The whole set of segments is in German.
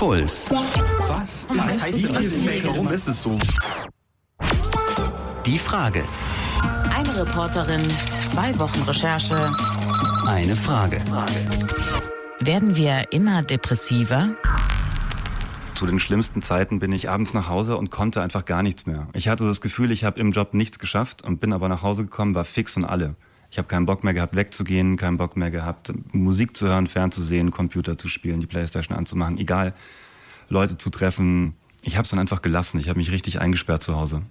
Puls. Was? Was heißt das? Warum ist es so? Die Frage. Eine Reporterin, zwei Wochen Recherche. Eine Frage. Werden wir immer depressiver? Zu den schlimmsten Zeiten bin ich abends nach Hause und konnte einfach gar nichts mehr. Ich hatte das Gefühl, ich habe im Job nichts geschafft und bin aber nach Hause gekommen, war fix und alle. Ich habe keinen Bock mehr gehabt, wegzugehen, keinen Bock mehr gehabt, Musik zu hören, fernzusehen, Computer zu spielen, die Playstation anzumachen, egal, Leute zu treffen. Ich habe es dann einfach gelassen. Ich habe mich richtig eingesperrt zu Hause.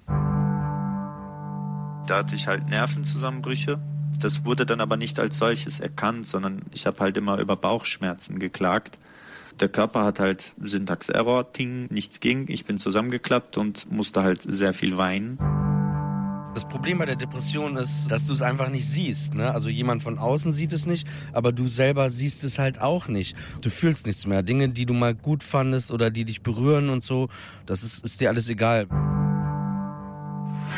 Da hatte ich halt Nervenzusammenbrüche. Das wurde dann aber nicht als solches erkannt, sondern ich habe halt immer über Bauchschmerzen geklagt. Der Körper hat halt Syntax-Error, Ting, nichts ging. Ich bin zusammengeklappt und musste halt sehr viel weinen. Das Problem bei der Depression ist, dass du es einfach nicht siehst. Ne? Also jemand von außen sieht es nicht, aber du selber siehst es halt auch nicht. Du fühlst nichts mehr. Dinge, die du mal gut fandest oder die dich berühren und so, das ist, ist dir alles egal.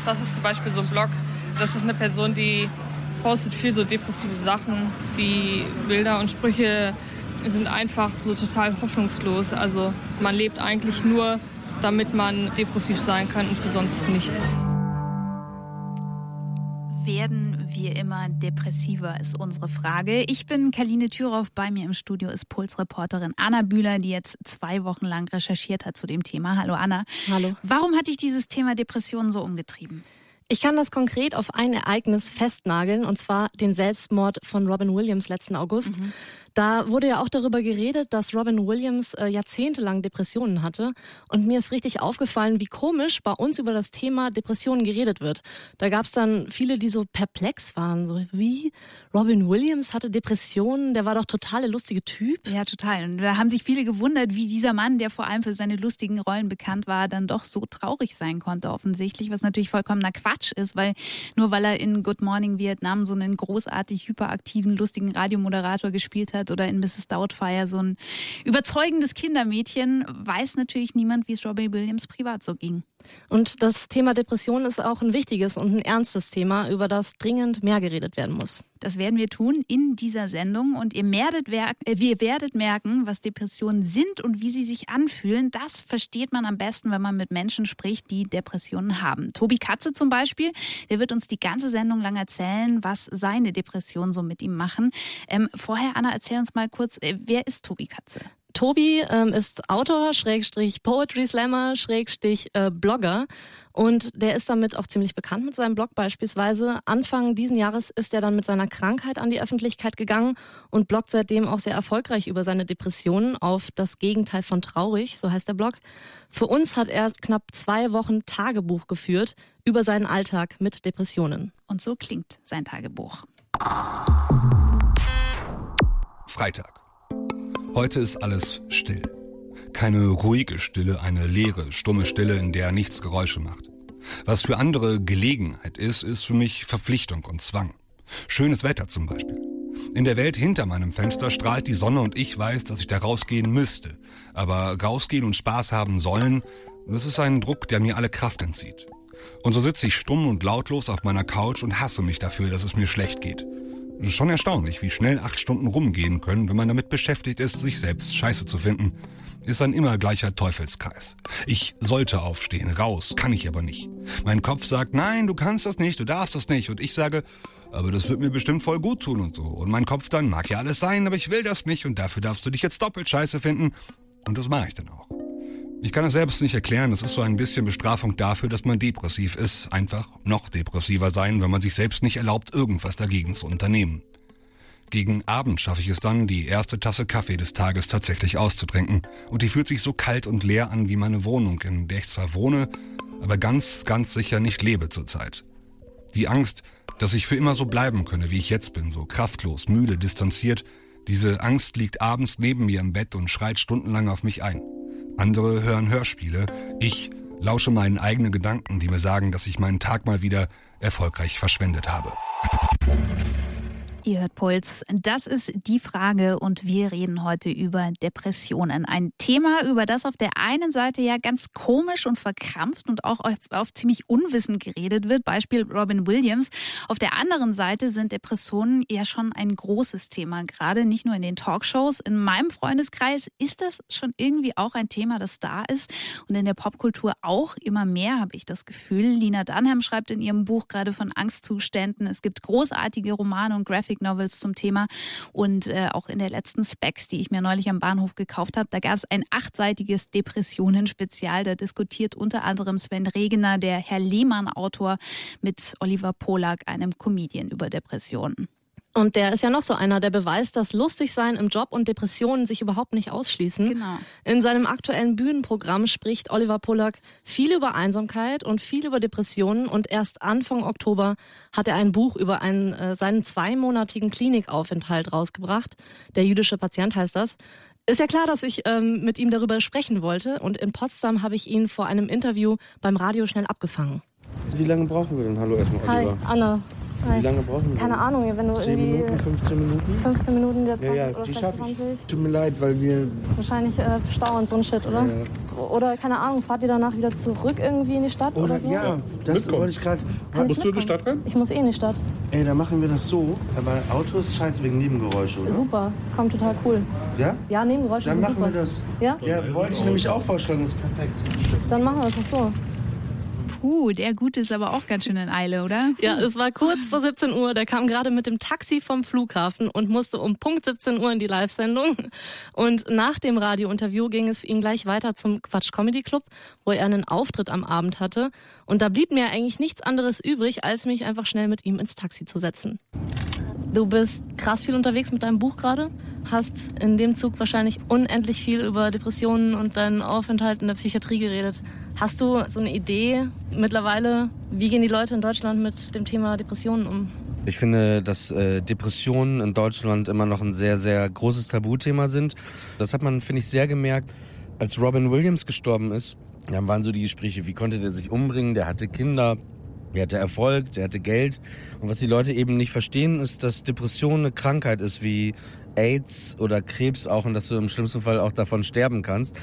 Das ist zum Beispiel so ein Blog. Das ist eine Person, die postet viel so depressive Sachen. Die Bilder und Sprüche sind einfach so total hoffnungslos. Also man lebt eigentlich nur, damit man depressiv sein kann und für sonst nichts. Werden wir immer depressiver, ist unsere Frage. Ich bin Kaline Thüroff. Bei mir im Studio ist Pulsreporterin Anna Bühler, die jetzt zwei Wochen lang recherchiert hat zu dem Thema. Hallo Anna. Hallo. Warum hat dich dieses Thema Depressionen so umgetrieben? Ich kann das konkret auf ein Ereignis festnageln, und zwar den Selbstmord von Robin Williams letzten August. Mhm. Da wurde ja auch darüber geredet, dass Robin Williams äh, jahrzehntelang Depressionen hatte. Und mir ist richtig aufgefallen, wie komisch bei uns über das Thema Depressionen geredet wird. Da gab es dann viele, die so perplex waren. So wie Robin Williams hatte Depressionen, der war doch total der lustige Typ. Ja, total. Und da haben sich viele gewundert, wie dieser Mann, der vor allem für seine lustigen Rollen bekannt war, dann doch so traurig sein konnte, offensichtlich. Was natürlich vollkommener Quatsch ist, weil nur weil er in Good Morning Vietnam so einen großartig hyperaktiven, lustigen Radiomoderator gespielt hat, hat oder in Mrs. Doubtfire so ein überzeugendes Kindermädchen, weiß natürlich niemand, wie es Robbie Williams privat so ging. Und das Thema Depression ist auch ein wichtiges und ein ernstes Thema, über das dringend mehr geredet werden muss. Das werden wir tun in dieser Sendung und ihr werdet, äh, ihr werdet merken, was Depressionen sind und wie sie sich anfühlen. Das versteht man am besten, wenn man mit Menschen spricht, die Depressionen haben. Tobi Katze zum Beispiel, der wird uns die ganze Sendung lang erzählen, was seine Depressionen so mit ihm machen. Ähm, vorher, Anna, erzähl uns mal kurz, äh, wer ist Tobi Katze? Tobi ähm, ist Autor, Schrägstrich Poetry Slammer, Schrägstrich äh, Blogger und der ist damit auch ziemlich bekannt mit seinem Blog beispielsweise. Anfang diesen Jahres ist er dann mit seiner Krankheit an die Öffentlichkeit gegangen und bloggt seitdem auch sehr erfolgreich über seine Depressionen auf das Gegenteil von traurig, so heißt der Blog. Für uns hat er knapp zwei Wochen Tagebuch geführt über seinen Alltag mit Depressionen. Und so klingt sein Tagebuch. Freitag. Heute ist alles still. Keine ruhige Stille, eine leere, stumme Stille, in der nichts Geräusche macht. Was für andere Gelegenheit ist, ist für mich Verpflichtung und Zwang. Schönes Wetter zum Beispiel. In der Welt hinter meinem Fenster strahlt die Sonne und ich weiß, dass ich da rausgehen müsste. Aber rausgehen und Spaß haben sollen, das ist ein Druck, der mir alle Kraft entzieht. Und so sitze ich stumm und lautlos auf meiner Couch und hasse mich dafür, dass es mir schlecht geht. Schon erstaunlich, wie schnell acht Stunden rumgehen können, wenn man damit beschäftigt ist, sich selbst scheiße zu finden. Ist ein immer gleicher Teufelskreis. Ich sollte aufstehen, raus, kann ich aber nicht. Mein Kopf sagt, nein, du kannst das nicht, du darfst das nicht. Und ich sage, aber das wird mir bestimmt voll gut tun und so. Und mein Kopf dann, mag ja alles sein, aber ich will das nicht und dafür darfst du dich jetzt doppelt scheiße finden. Und das mache ich dann auch. Ich kann es selbst nicht erklären, es ist so ein bisschen Bestrafung dafür, dass man depressiv ist. Einfach noch depressiver sein, wenn man sich selbst nicht erlaubt, irgendwas dagegen zu unternehmen. Gegen Abend schaffe ich es dann, die erste Tasse Kaffee des Tages tatsächlich auszutrinken. Und die fühlt sich so kalt und leer an wie meine Wohnung, in der ich zwar wohne, aber ganz, ganz sicher nicht lebe zurzeit. Die Angst, dass ich für immer so bleiben könne, wie ich jetzt bin, so kraftlos, müde, distanziert, diese Angst liegt abends neben mir im Bett und schreit stundenlang auf mich ein. Andere hören Hörspiele. Ich lausche meinen eigenen Gedanken, die mir sagen, dass ich meinen Tag mal wieder erfolgreich verschwendet habe. Ihr hört Puls. Das ist die Frage und wir reden heute über Depressionen. Ein Thema, über das auf der einen Seite ja ganz komisch und verkrampft und auch auf, ziemlich unwissend geredet wird. Beispiel Robin Williams. Auf der anderen Seite sind Depressionen ja schon ein großes Thema, gerade nicht nur in den Talkshows. In meinem Freundeskreis ist das schon irgendwie auch ein Thema, das da ist und in der Popkultur auch immer mehr, habe ich das Gefühl. Lina Dunham schreibt in ihrem Buch gerade von Angstzuständen. Es gibt großartige Romane und Graphic Graphic Novels zum Thema. Und äh, auch in der letzten Specs, die ich mir neulich am Bahnhof gekauft habe, da gab es ein achtseitiges Depressionen-Spezial. Da diskutiert unter anderem Sven Regener, der Herr Lehmann-Autor, mit Oliver Polak, einem Comedian, über Depressionen. Und der ist ja noch so einer, der beweist, dass Lustigsein im Job und Depressionen sich überhaupt nicht ausschließen. Genau. In seinem aktuellen Bühnenprogramm spricht Oliver Pollack viel über Einsamkeit und viel über Depressionen und erst Anfang Oktober hat er ein Buch über einen, äh, seinen zweimonatigen Klinikaufenthalt rausgebracht. Der jüdische Patient heißt das. Ist ja klar, dass ich ähm, mit ihm darüber sprechen wollte und in Potsdam habe ich ihn vor einem Interview beim Radio schnell abgefangen. Wie lange brauchen wir denn? Hallo erstmal, Oliver. Hi, Anna. Wie lange brauchen wir? Keine Ahnung, wenn du 10 irgendwie Minuten, 15 Minuten? 15 Minuten der 20 ja, ja, oder die vielleicht schaffe ich. 20. Tut mir leid, weil wir... Wahrscheinlich äh, Stau und so ein Shit, oder? Ja. Oder, keine Ahnung, fahrt ihr danach wieder zurück irgendwie in die Stadt oder, Oder, so? ja, das wollte ich gerade... Kann ich mitkommen? Ich muss eh in die Stadt. Ey, dann machen wir das so, aber Auto ist scheiße wegen Nebengeräusche, oder? Super, das kommt total cool. Ja? Ja, Nebengeräusche Dann sind machen super. wir das. Ja? Ja, wollte ich nämlich auch vorschlagen, das ist perfekt. Dann machen wir das so. Puh, der Gute ist aber auch ganz schön in Eile, oder? Ja, es war kurz vor 17 Uhr. Der kam gerade mit dem Taxi vom Flughafen und musste um Punkt 17 Uhr in die Live-Sendung. Und nach dem Radiointerview ging es für ihn gleich weiter zum Quatsch Comedy Club, wo er einen Auftritt am Abend hatte. Und da blieb mir eigentlich nichts anderes übrig, als mich einfach schnell mit ihm ins Taxi zu setzen. Du bist krass viel unterwegs mit deinem Buch gerade, hast in dem Zug wahrscheinlich unendlich viel über Depressionen und deinen Aufenthalt in der Psychiatrie geredet. Hast du so eine Idee mittlerweile, wie gehen die Leute in Deutschland mit dem Thema Depressionen um? Ich finde, dass äh, Depressionen in Deutschland immer noch ein sehr, sehr großes Tabuthema sind. Das hat man, finde ich, sehr gemerkt, als Robin Williams gestorben ist. Dann waren so die Gespräche, wie konnte der sich umbringen? Der hatte Kinder, der hatte Erfolg, der hatte Geld. Und was die Leute eben nicht verstehen, ist, dass Depression eine Krankheit ist wie AIDS oder Krebs auch und dass du im schlimmsten Fall auch davon sterben kannst.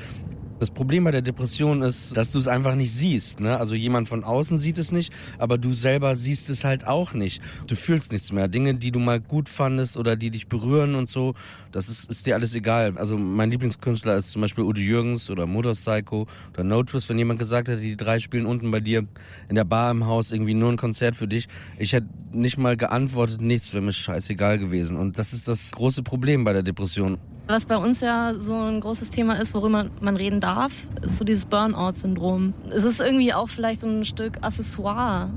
Das Problem bei der Depression ist, dass du es einfach nicht siehst. Ne? Also jemand von außen sieht es nicht, aber du selber siehst es halt auch nicht. Du fühlst nichts mehr. Dinge, die du mal gut fandest oder die dich berühren und so, das ist, ist dir alles egal. Also mein Lieblingskünstler ist zum Beispiel Udo Jürgens oder Motorpsycho oder No Twist. Wenn jemand gesagt hätte, die drei spielen unten bei dir in der Bar im Haus irgendwie nur ein Konzert für dich, ich hätte nicht mal geantwortet, nichts wäre mir scheißegal gewesen. Und das ist das große Problem bei der Depression. Was bei uns ja so ein großes Thema ist, worüber man reden darf, ist so dieses Burnout-Syndrom. Es ist irgendwie auch vielleicht so ein Stück Accessoire.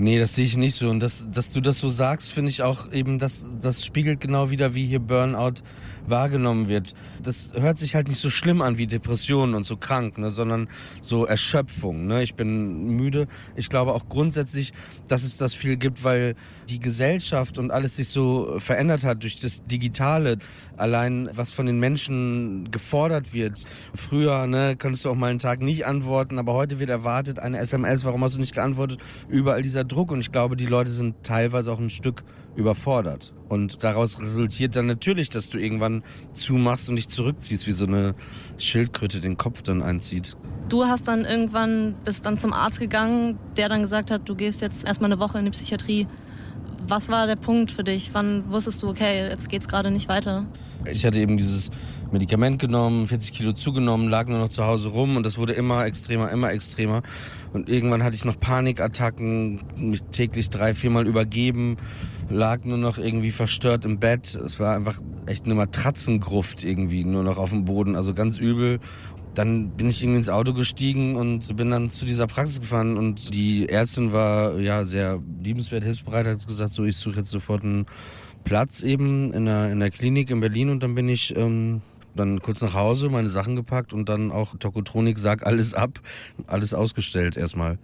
Nee, das sehe ich nicht so. Und das, dass du das so sagst, finde ich auch eben, das, das spiegelt genau wieder, wie hier Burnout wahrgenommen wird. Das hört sich halt nicht so schlimm an wie Depressionen und so krank, ne, sondern so Erschöpfung. Ne? Ich bin müde. Ich glaube auch grundsätzlich, dass es das viel gibt, weil die Gesellschaft und alles sich so verändert hat durch das Digitale. Allein, was von den Menschen gefordert wird. Früher ne, konntest du auch mal einen Tag nicht antworten, aber heute wird erwartet, eine SMS, warum hast du nicht geantwortet? Überall dieser Druck und ich glaube, die Leute sind teilweise auch ein Stück überfordert. Und daraus resultiert dann natürlich, dass du irgendwann zumachst und dich zurückziehst, wie so eine Schildkröte den Kopf dann einzieht. Du hast dann irgendwann, bist dann zum Arzt gegangen, der dann gesagt hat, du gehst jetzt erstmal eine Woche in die Psychiatrie. Was war der Punkt für dich? Wann wusstest du, okay, jetzt geht's gerade nicht weiter? Ich hatte eben dieses Medikament genommen, 40 Kilo zugenommen, lag nur noch zu Hause rum und das wurde immer extremer, immer extremer. Und irgendwann hatte ich noch Panikattacken, mich täglich drei, viermal übergeben, lag nur noch irgendwie verstört im Bett. Es war einfach echt eine Matratzengruft irgendwie nur noch auf dem Boden, also ganz übel. Dann bin ich irgendwie ins Auto gestiegen und bin dann zu dieser Praxis gefahren und die Ärztin war ja sehr liebenswert, hilfsbereit, hat gesagt, so ich suche jetzt sofort einen Platz eben in der, in der Klinik in Berlin und dann bin ich ähm, dann kurz nach Hause, meine Sachen gepackt und dann auch Tokotronik, sag alles ab, alles ausgestellt erstmal.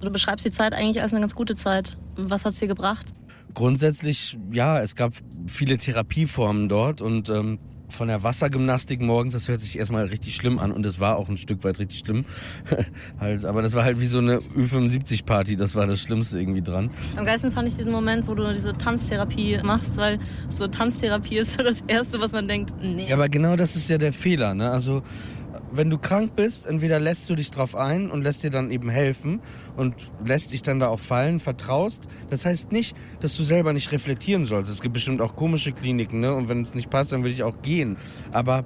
Du beschreibst die Zeit eigentlich als eine ganz gute Zeit. Was hat's dir gebracht? Grundsätzlich, ja, es gab viele Therapieformen dort und ähm, von der Wassergymnastik morgens, das hört sich erstmal richtig schlimm an und es war auch ein Stück weit richtig schlimm. halt, aber das war halt wie so eine Ü75-Party, das war das Schlimmste irgendwie dran. Am geilsten fand ich diesen Moment, wo du diese Tanztherapie machst, weil so Tanztherapie ist so das Erste, was man denkt, nee. Ja, aber genau das ist ja der Fehler, ne? Also wenn du krank bist, entweder lässt du dich drauf ein und lässt dir dann eben helfen und lässt dich dann da auch fallen, vertraust. Das heißt nicht, dass du selber nicht reflektieren sollst. Es gibt bestimmt auch komische Kliniken, ne? Und wenn es nicht passt, dann würde ich auch gehen. Aber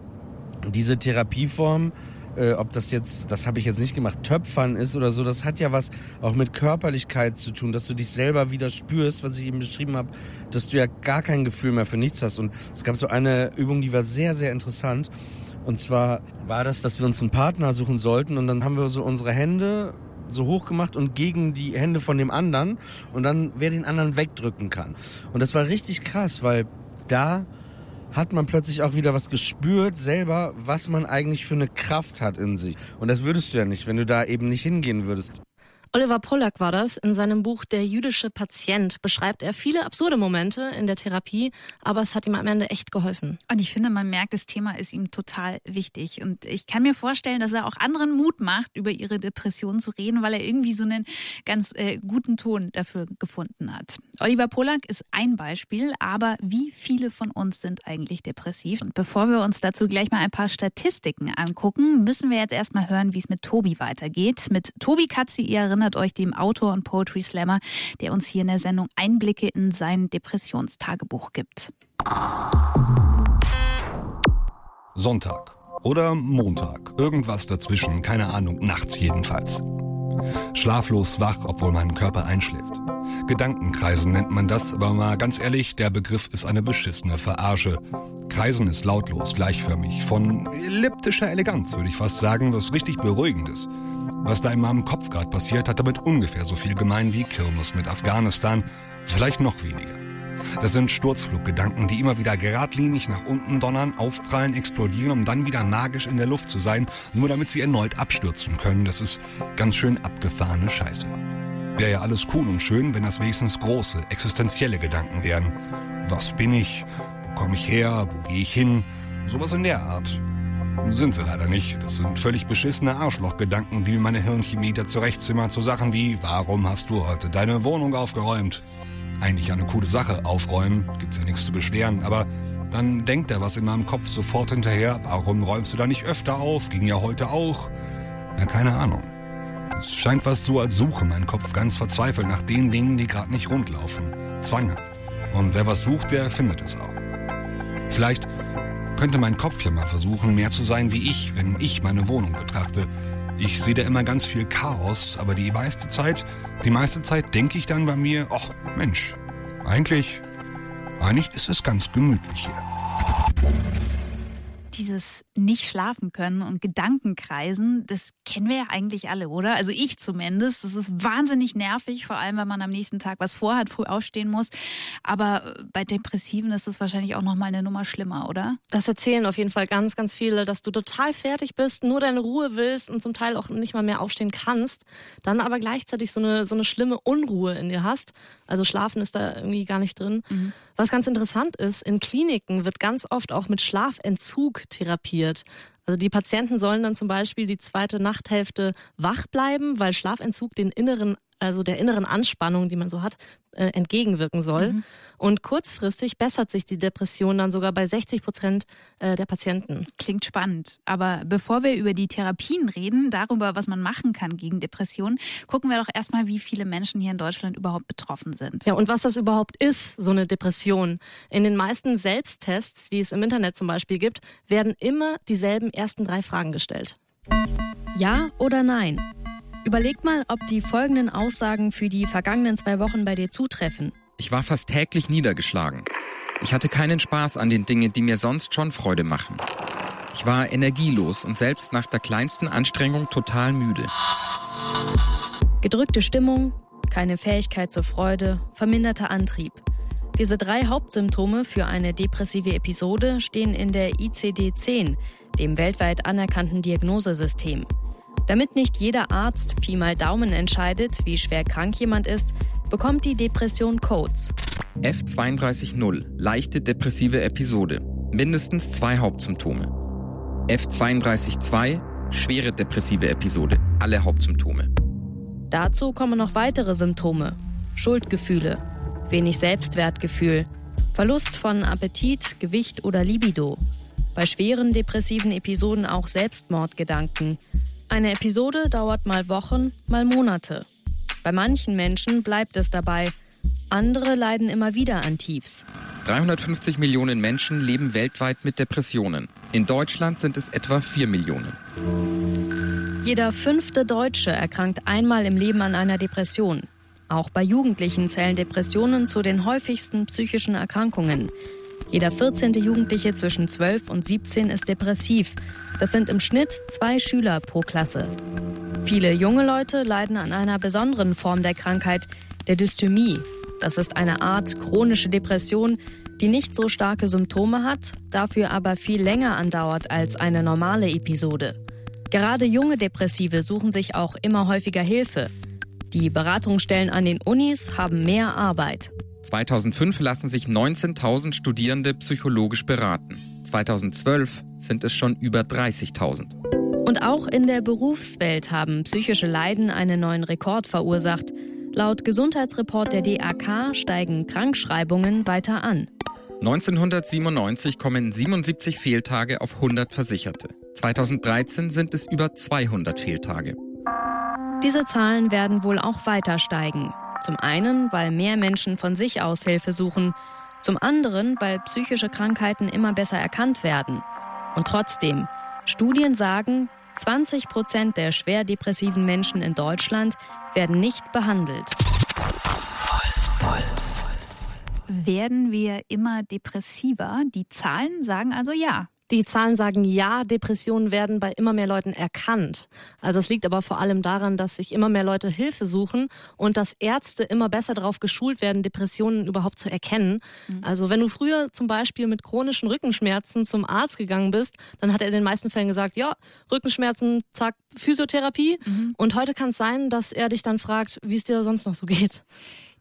diese Therapieform, äh, ob das jetzt, das habe ich jetzt nicht gemacht, Töpfern ist oder so, das hat ja was auch mit Körperlichkeit zu tun, dass du dich selber wieder spürst, was ich eben beschrieben habe, dass du ja gar kein Gefühl mehr für nichts hast. Und es gab so eine Übung, die war sehr, sehr interessant. Und zwar war das, dass wir uns einen Partner suchen sollten und dann haben wir so unsere Hände so hoch gemacht und gegen die Hände von dem anderen und dann wer den anderen wegdrücken kann. Und das war richtig krass, weil da hat man plötzlich auch wieder was gespürt selber, was man eigentlich für eine Kraft hat in sich. Und das würdest du ja nicht, wenn du da eben nicht hingehen würdest. Oliver Pollack war das. In seinem Buch Der jüdische Patient beschreibt er viele absurde Momente in der Therapie, aber es hat ihm am Ende echt geholfen. Und ich finde, man merkt, das Thema ist ihm total wichtig. Und ich kann mir vorstellen, dass er auch anderen Mut macht, über ihre Depressionen zu reden, weil er irgendwie so einen ganz äh, guten Ton dafür gefunden hat. Oliver Pollack ist ein Beispiel, aber wie viele von uns sind eigentlich depressiv? Und bevor wir uns dazu gleich mal ein paar Statistiken angucken, müssen wir jetzt erstmal hören, wie es mit Tobi weitergeht. Mit Tobi Katzi, ihr erinnert erinnert euch dem Autor und Poetry Slammer, der uns hier in der Sendung Einblicke in sein Depressionstagebuch gibt. Sonntag oder Montag, irgendwas dazwischen, keine Ahnung, nachts jedenfalls. Schlaflos wach, obwohl mein Körper einschläft. Gedankenkreisen nennt man das, aber mal ganz ehrlich, der Begriff ist eine beschissene Verarsche. Kreisen ist lautlos, gleichförmig, von elliptischer Eleganz, würde ich fast sagen, was richtig beruhigendes. Was da in meinem Kopf gerade passiert, hat damit ungefähr so viel gemein wie Kirmes mit Afghanistan, vielleicht noch weniger. Das sind Sturzfluggedanken, die immer wieder geradlinig nach unten donnern, aufprallen, explodieren, um dann wieder magisch in der Luft zu sein, nur damit sie erneut abstürzen können. Das ist ganz schön abgefahrene Scheiße. Wäre ja alles cool und schön, wenn das wenigstens große, existenzielle Gedanken wären. Was bin ich? Wo komme ich her? Wo gehe ich hin? Sowas in der Art. Sind sie leider nicht. Das sind völlig beschissene Arschlochgedanken, die mir meine Hirnchemie da zurechtzimmern zu Sachen wie, warum hast du heute deine Wohnung aufgeräumt? Eigentlich eine coole Sache, aufräumen, gibt's ja nichts zu beschweren, aber dann denkt er was in meinem Kopf sofort hinterher, warum räumst du da nicht öfter auf, ging ja heute auch. Ja, keine Ahnung. Es scheint was so, als suche mein Kopf ganz verzweifelt nach den Dingen, die gerade nicht rundlaufen. Zwanghaft. Und wer was sucht, der findet es auch. Vielleicht könnte mein Kopf ja mal versuchen, mehr zu sein wie ich, wenn ich meine Wohnung betrachte. Ich sehe da immer ganz viel Chaos, aber die meiste Zeit, die meiste Zeit denke ich dann bei mir, ach Mensch, eigentlich, eigentlich ist es ganz gemütlich hier dieses nicht schlafen können und Gedankenkreisen, das kennen wir ja eigentlich alle, oder? Also ich zumindest. Das ist wahnsinnig nervig, vor allem wenn man am nächsten Tag was vorhat, früh aufstehen muss. Aber bei Depressiven ist es wahrscheinlich auch noch mal eine Nummer schlimmer, oder? Das erzählen auf jeden Fall ganz, ganz viele, dass du total fertig bist, nur deine Ruhe willst und zum Teil auch nicht mal mehr aufstehen kannst, dann aber gleichzeitig so eine so eine schlimme Unruhe in dir hast. Also Schlafen ist da irgendwie gar nicht drin. Mhm. Was ganz interessant ist, in Kliniken wird ganz oft auch mit Schlafentzug therapiert. Also die Patienten sollen dann zum Beispiel die zweite Nachthälfte wach bleiben, weil Schlafentzug den inneren also der inneren Anspannung, die man so hat, äh, entgegenwirken soll. Mhm. Und kurzfristig bessert sich die Depression dann sogar bei 60 Prozent äh, der Patienten. Klingt spannend. Aber bevor wir über die Therapien reden, darüber, was man machen kann gegen Depressionen, gucken wir doch erstmal, wie viele Menschen hier in Deutschland überhaupt betroffen sind. Ja, und was das überhaupt ist, so eine Depression. In den meisten Selbsttests, die es im Internet zum Beispiel gibt, werden immer dieselben ersten drei Fragen gestellt. Ja oder nein? Überleg mal, ob die folgenden Aussagen für die vergangenen zwei Wochen bei dir zutreffen. Ich war fast täglich niedergeschlagen. Ich hatte keinen Spaß an den Dingen, die mir sonst schon Freude machen. Ich war energielos und selbst nach der kleinsten Anstrengung total müde. Gedrückte Stimmung, keine Fähigkeit zur Freude, verminderter Antrieb. Diese drei Hauptsymptome für eine depressive Episode stehen in der ICD-10, dem weltweit anerkannten Diagnosesystem. Damit nicht jeder Arzt Pi mal Daumen entscheidet, wie schwer krank jemand ist, bekommt die Depression Codes. F320, leichte depressive Episode. mindestens zwei Hauptsymptome. F32.2, schwere depressive Episode, alle Hauptsymptome. Dazu kommen noch weitere Symptome. Schuldgefühle, wenig Selbstwertgefühl, Verlust von Appetit, Gewicht oder Libido. Bei schweren depressiven Episoden auch Selbstmordgedanken. Eine Episode dauert mal Wochen, mal Monate. Bei manchen Menschen bleibt es dabei. Andere leiden immer wieder an Tiefs. 350 Millionen Menschen leben weltweit mit Depressionen. In Deutschland sind es etwa 4 Millionen. Jeder fünfte Deutsche erkrankt einmal im Leben an einer Depression. Auch bei Jugendlichen zählen Depressionen zu den häufigsten psychischen Erkrankungen. Jeder 14. Jugendliche zwischen 12 und 17 ist depressiv. Das sind im Schnitt zwei Schüler pro Klasse. Viele junge Leute leiden an einer besonderen Form der Krankheit, der Dysthymie. Das ist eine Art chronische Depression, die nicht so starke Symptome hat, dafür aber viel länger andauert als eine normale Episode. Gerade junge Depressive suchen sich auch immer häufiger Hilfe. Die Beratungsstellen an den Unis haben mehr Arbeit. 2005 lassen sich 19.000 Studierende psychologisch beraten. 2012 sind es schon über 30.000. Und auch in der Berufswelt haben psychische Leiden einen neuen Rekord verursacht. Laut Gesundheitsreport der DAK steigen Krankschreibungen weiter an. 1997 kommen 77 Fehltage auf 100 Versicherte. 2013 sind es über 200 Fehltage. Diese Zahlen werden wohl auch weiter steigen. Zum einen, weil mehr Menschen von sich aus Hilfe suchen. Zum anderen, weil psychische Krankheiten immer besser erkannt werden. Und trotzdem, Studien sagen, 20 Prozent der schwer depressiven Menschen in Deutschland werden nicht behandelt. Werden wir immer depressiver? Die Zahlen sagen also ja. Die Zahlen sagen ja, Depressionen werden bei immer mehr Leuten erkannt. Also das liegt aber vor allem daran, dass sich immer mehr Leute Hilfe suchen und dass Ärzte immer besser darauf geschult werden, Depressionen überhaupt zu erkennen. Mhm. Also wenn du früher zum Beispiel mit chronischen Rückenschmerzen zum Arzt gegangen bist, dann hat er in den meisten Fällen gesagt, ja, Rückenschmerzen, zack, Physiotherapie. Mhm. Und heute kann es sein, dass er dich dann fragt, wie es dir sonst noch so geht.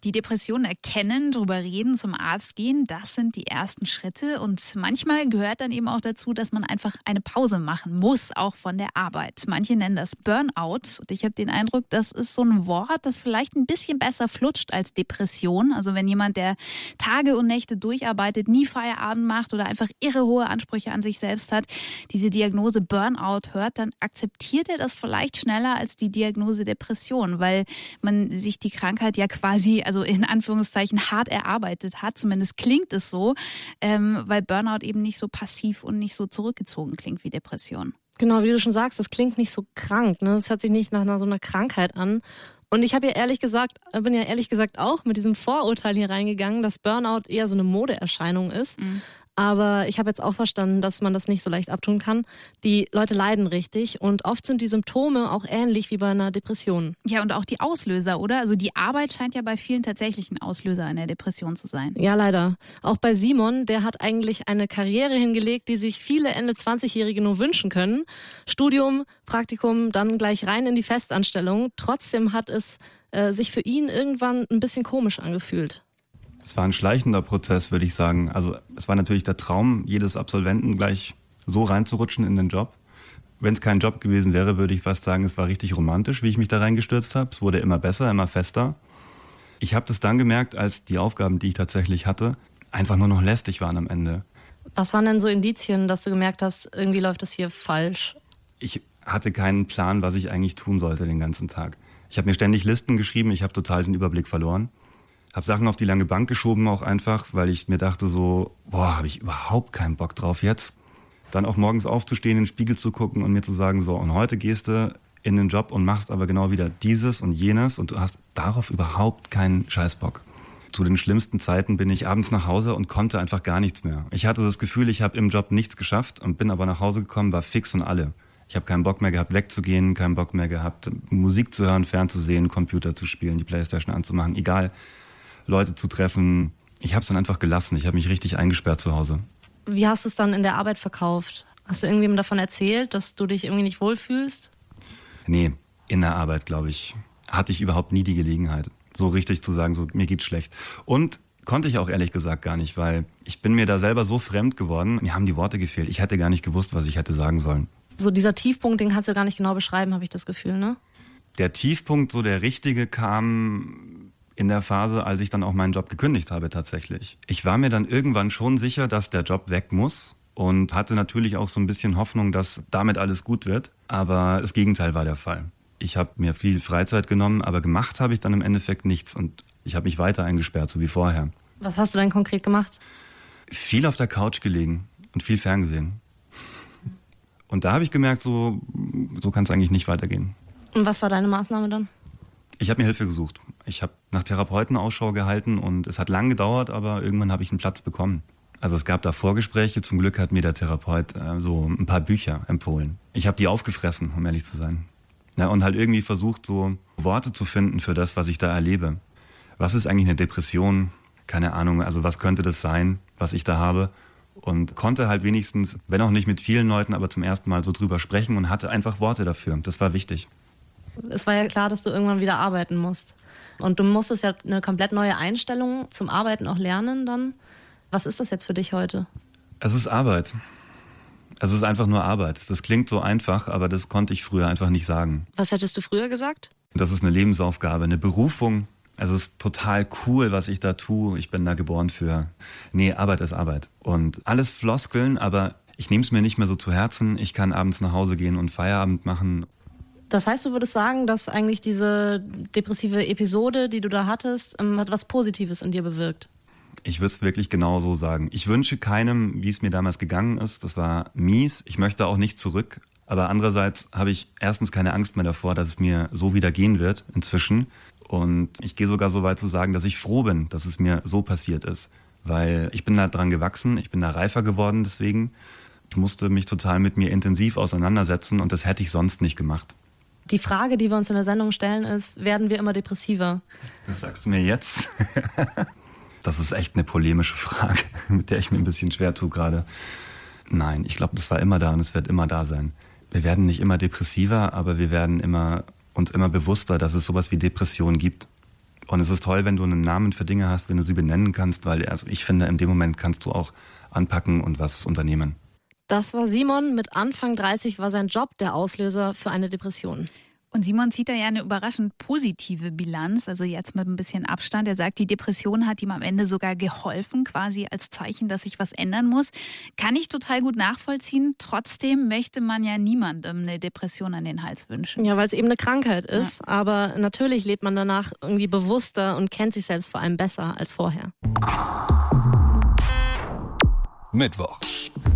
Die Depression erkennen, drüber reden, zum Arzt gehen, das sind die ersten Schritte. Und manchmal gehört dann eben auch dazu, dass man einfach eine Pause machen muss, auch von der Arbeit. Manche nennen das Burnout. Und ich habe den Eindruck, das ist so ein Wort, das vielleicht ein bisschen besser flutscht als Depression. Also wenn jemand, der Tage und Nächte durcharbeitet, nie Feierabend macht oder einfach irre hohe Ansprüche an sich selbst hat, diese Diagnose Burnout hört, dann akzeptiert er das vielleicht schneller als die Diagnose Depression, weil man sich die Krankheit ja quasi, also in Anführungszeichen hart erarbeitet hat. Zumindest klingt es so, ähm, weil Burnout eben nicht so passiv und nicht so zurückgezogen klingt wie Depression. Genau, wie du schon sagst, das klingt nicht so krank. Ne? Das hört sich nicht nach einer, so einer Krankheit an. Und ich habe ja ehrlich gesagt, bin ja ehrlich gesagt auch mit diesem Vorurteil hier reingegangen, dass Burnout eher so eine Modeerscheinung ist. Mhm. Aber ich habe jetzt auch verstanden, dass man das nicht so leicht abtun kann. Die Leute leiden richtig und oft sind die Symptome auch ähnlich wie bei einer Depression. Ja, und auch die Auslöser, oder? Also die Arbeit scheint ja bei vielen tatsächlich ein Auslöser einer Depression zu sein. Ja, leider. Auch bei Simon, der hat eigentlich eine Karriere hingelegt, die sich viele Ende 20-Jährige nur wünschen können. Studium, Praktikum, dann gleich rein in die Festanstellung. Trotzdem hat es äh, sich für ihn irgendwann ein bisschen komisch angefühlt. Es war ein schleichender Prozess, würde ich sagen. Also es war natürlich der Traum jedes Absolventen, gleich so reinzurutschen in den Job. Wenn es kein Job gewesen wäre, würde ich fast sagen, es war richtig romantisch, wie ich mich da reingestürzt habe. Es wurde immer besser, immer fester. Ich habe das dann gemerkt, als die Aufgaben, die ich tatsächlich hatte, einfach nur noch lästig waren am Ende. Was waren denn so Indizien, dass du gemerkt hast, irgendwie läuft das hier falsch? Ich hatte keinen Plan, was ich eigentlich tun sollte den ganzen Tag. Ich habe mir ständig Listen geschrieben, ich habe total den Überblick verloren. Habe Sachen auf die lange Bank geschoben auch einfach, weil ich mir dachte so, boah, habe ich überhaupt keinen Bock drauf jetzt. Dann auch morgens aufzustehen, in den Spiegel zu gucken und mir zu sagen, so, und heute gehst du in den Job und machst aber genau wieder dieses und jenes und du hast darauf überhaupt keinen Scheißbock. Zu den schlimmsten Zeiten bin ich abends nach Hause und konnte einfach gar nichts mehr. Ich hatte das Gefühl, ich habe im Job nichts geschafft und bin aber nach Hause gekommen, war fix und alle. Ich habe keinen Bock mehr gehabt, wegzugehen, keinen Bock mehr gehabt, Musik zu hören, fernzusehen, Computer zu spielen, die Playstation anzumachen, egal Leute zu treffen. Ich habe es dann einfach gelassen. Ich habe mich richtig eingesperrt zu Hause. Wie hast du es dann in der Arbeit verkauft? Hast du irgendjemandem davon erzählt, dass du dich irgendwie nicht wohlfühlst? Nee, in der Arbeit, glaube ich, hatte ich überhaupt nie die Gelegenheit, so richtig zu sagen, so mir geht's schlecht. Und Konnte ich auch ehrlich gesagt gar nicht, weil ich bin mir da selber so fremd geworden. Mir haben die Worte gefehlt. Ich hätte gar nicht gewusst, was ich hätte sagen sollen. So dieser Tiefpunkt, den kannst du gar nicht genau beschreiben, habe ich das Gefühl, ne? Der Tiefpunkt, so der richtige, kam in der Phase, als ich dann auch meinen Job gekündigt habe tatsächlich. Ich war mir dann irgendwann schon sicher, dass der Job weg muss und hatte natürlich auch so ein bisschen Hoffnung, dass damit alles gut wird. Aber das Gegenteil war der Fall. Ich habe mir viel Freizeit genommen, aber gemacht habe ich dann im Endeffekt nichts und ich habe mich weiter eingesperrt, so wie vorher. Was hast du denn konkret gemacht? Viel auf der Couch gelegen und viel ferngesehen. Und da habe ich gemerkt, so, so kann es eigentlich nicht weitergehen. Und was war deine Maßnahme dann? Ich habe mir Hilfe gesucht. Ich habe nach Therapeuten Ausschau gehalten und es hat lang gedauert, aber irgendwann habe ich einen Platz bekommen. Also es gab da Vorgespräche. Zum Glück hat mir der Therapeut äh, so ein paar Bücher empfohlen. Ich habe die aufgefressen, um ehrlich zu sein. Ja, und halt irgendwie versucht, so Worte zu finden für das, was ich da erlebe. Was ist eigentlich eine Depression? Keine Ahnung. Also was könnte das sein, was ich da habe? Und konnte halt wenigstens, wenn auch nicht mit vielen Leuten, aber zum ersten Mal so drüber sprechen und hatte einfach Worte dafür. Das war wichtig. Es war ja klar, dass du irgendwann wieder arbeiten musst. Und du musstest ja eine komplett neue Einstellung zum Arbeiten auch lernen dann. Was ist das jetzt für dich heute? Es ist Arbeit. Es ist einfach nur Arbeit. Das klingt so einfach, aber das konnte ich früher einfach nicht sagen. Was hättest du früher gesagt? Das ist eine Lebensaufgabe, eine Berufung. Also es ist total cool, was ich da tue. Ich bin da geboren für. Nee, Arbeit ist Arbeit. Und alles Floskeln, aber ich nehme es mir nicht mehr so zu Herzen. Ich kann abends nach Hause gehen und Feierabend machen. Das heißt, du würdest sagen, dass eigentlich diese depressive Episode, die du da hattest, ähm, hat was Positives in dir bewirkt? Ich würde es wirklich genau so sagen. Ich wünsche keinem, wie es mir damals gegangen ist. Das war mies. Ich möchte auch nicht zurück. Aber andererseits habe ich erstens keine Angst mehr davor, dass es mir so wieder gehen wird inzwischen. Und ich gehe sogar so weit zu sagen, dass ich froh bin, dass es mir so passiert ist. Weil ich bin da dran gewachsen, ich bin da reifer geworden deswegen. Ich musste mich total mit mir intensiv auseinandersetzen und das hätte ich sonst nicht gemacht. Die Frage, die wir uns in der Sendung stellen, ist, werden wir immer depressiver? Das sagst du mir jetzt? das ist echt eine polemische Frage, mit der ich mir ein bisschen schwer tue gerade. Nein, ich glaube, das war immer da und es wird immer da sein. Wir werden nicht immer depressiver, aber wir werden immer, uns immer bewusster, dass es sowas wie Depression gibt. Und es ist toll, wenn du einen Namen für Dinge hast, wenn du sie benennen kannst, weil also ich finde, in dem Moment kannst du auch anpacken und was unternehmen. Das war Simon. Mit Anfang 30 war sein Job der Auslöser für eine Depression. Und Simon zieht da ja eine überraschend positive Bilanz, also jetzt mit ein bisschen Abstand. Er sagt, die Depression hat ihm am Ende sogar geholfen, quasi als Zeichen, dass sich was ändern muss. Kann ich total gut nachvollziehen. Trotzdem möchte man ja niemandem eine Depression an den Hals wünschen. Ja, weil es eben eine Krankheit ist. Ja. Aber natürlich lebt man danach irgendwie bewusster und kennt sich selbst vor allem besser als vorher. Mittwoch.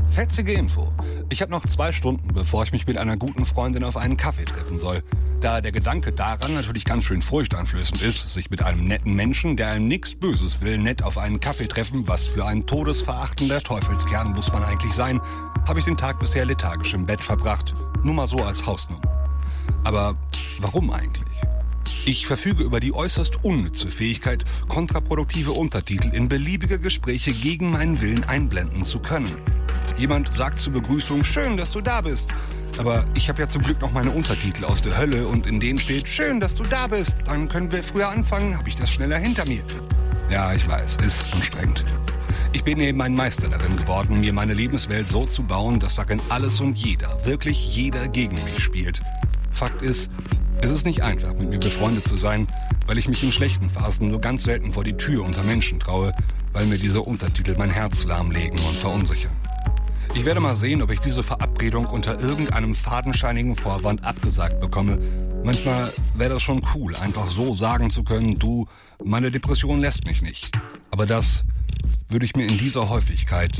Fetzige Info. Ich habe noch zwei Stunden, bevor ich mich mit einer guten Freundin auf einen Kaffee treffen soll. Da der Gedanke daran natürlich ganz schön furchteinflößend ist, sich mit einem netten Menschen, der einem nichts Böses will, nett auf einen Kaffee treffen, was für ein todesverachtender Teufelskern muss man eigentlich sein, habe ich den Tag bisher lethargisch im Bett verbracht. Nur mal so als Hausnummer. Aber warum eigentlich? Ich verfüge über die äußerst unnütze Fähigkeit, kontraproduktive Untertitel in beliebige Gespräche gegen meinen Willen einblenden zu können. Jemand sagt zur Begrüßung, schön, dass du da bist. Aber ich habe ja zum Glück noch meine Untertitel aus der Hölle und in denen steht, schön, dass du da bist. Dann können wir früher anfangen, habe ich das schneller hinter mir. Ja, ich weiß, ist anstrengend. Ich bin eben ein Meister darin geworden, mir meine Lebenswelt so zu bauen, dass darin alles und jeder, wirklich jeder gegen mich spielt. Fakt ist, es ist nicht einfach, mit mir befreundet zu sein, weil ich mich in schlechten Phasen nur ganz selten vor die Tür unter Menschen traue, weil mir diese Untertitel mein Herz lahmlegen und verunsichern. Ich werde mal sehen, ob ich diese Verabredung unter irgendeinem fadenscheinigen Vorwand abgesagt bekomme. Manchmal wäre das schon cool, einfach so sagen zu können, du, meine Depression lässt mich nicht. Aber das würde ich mir in dieser Häufigkeit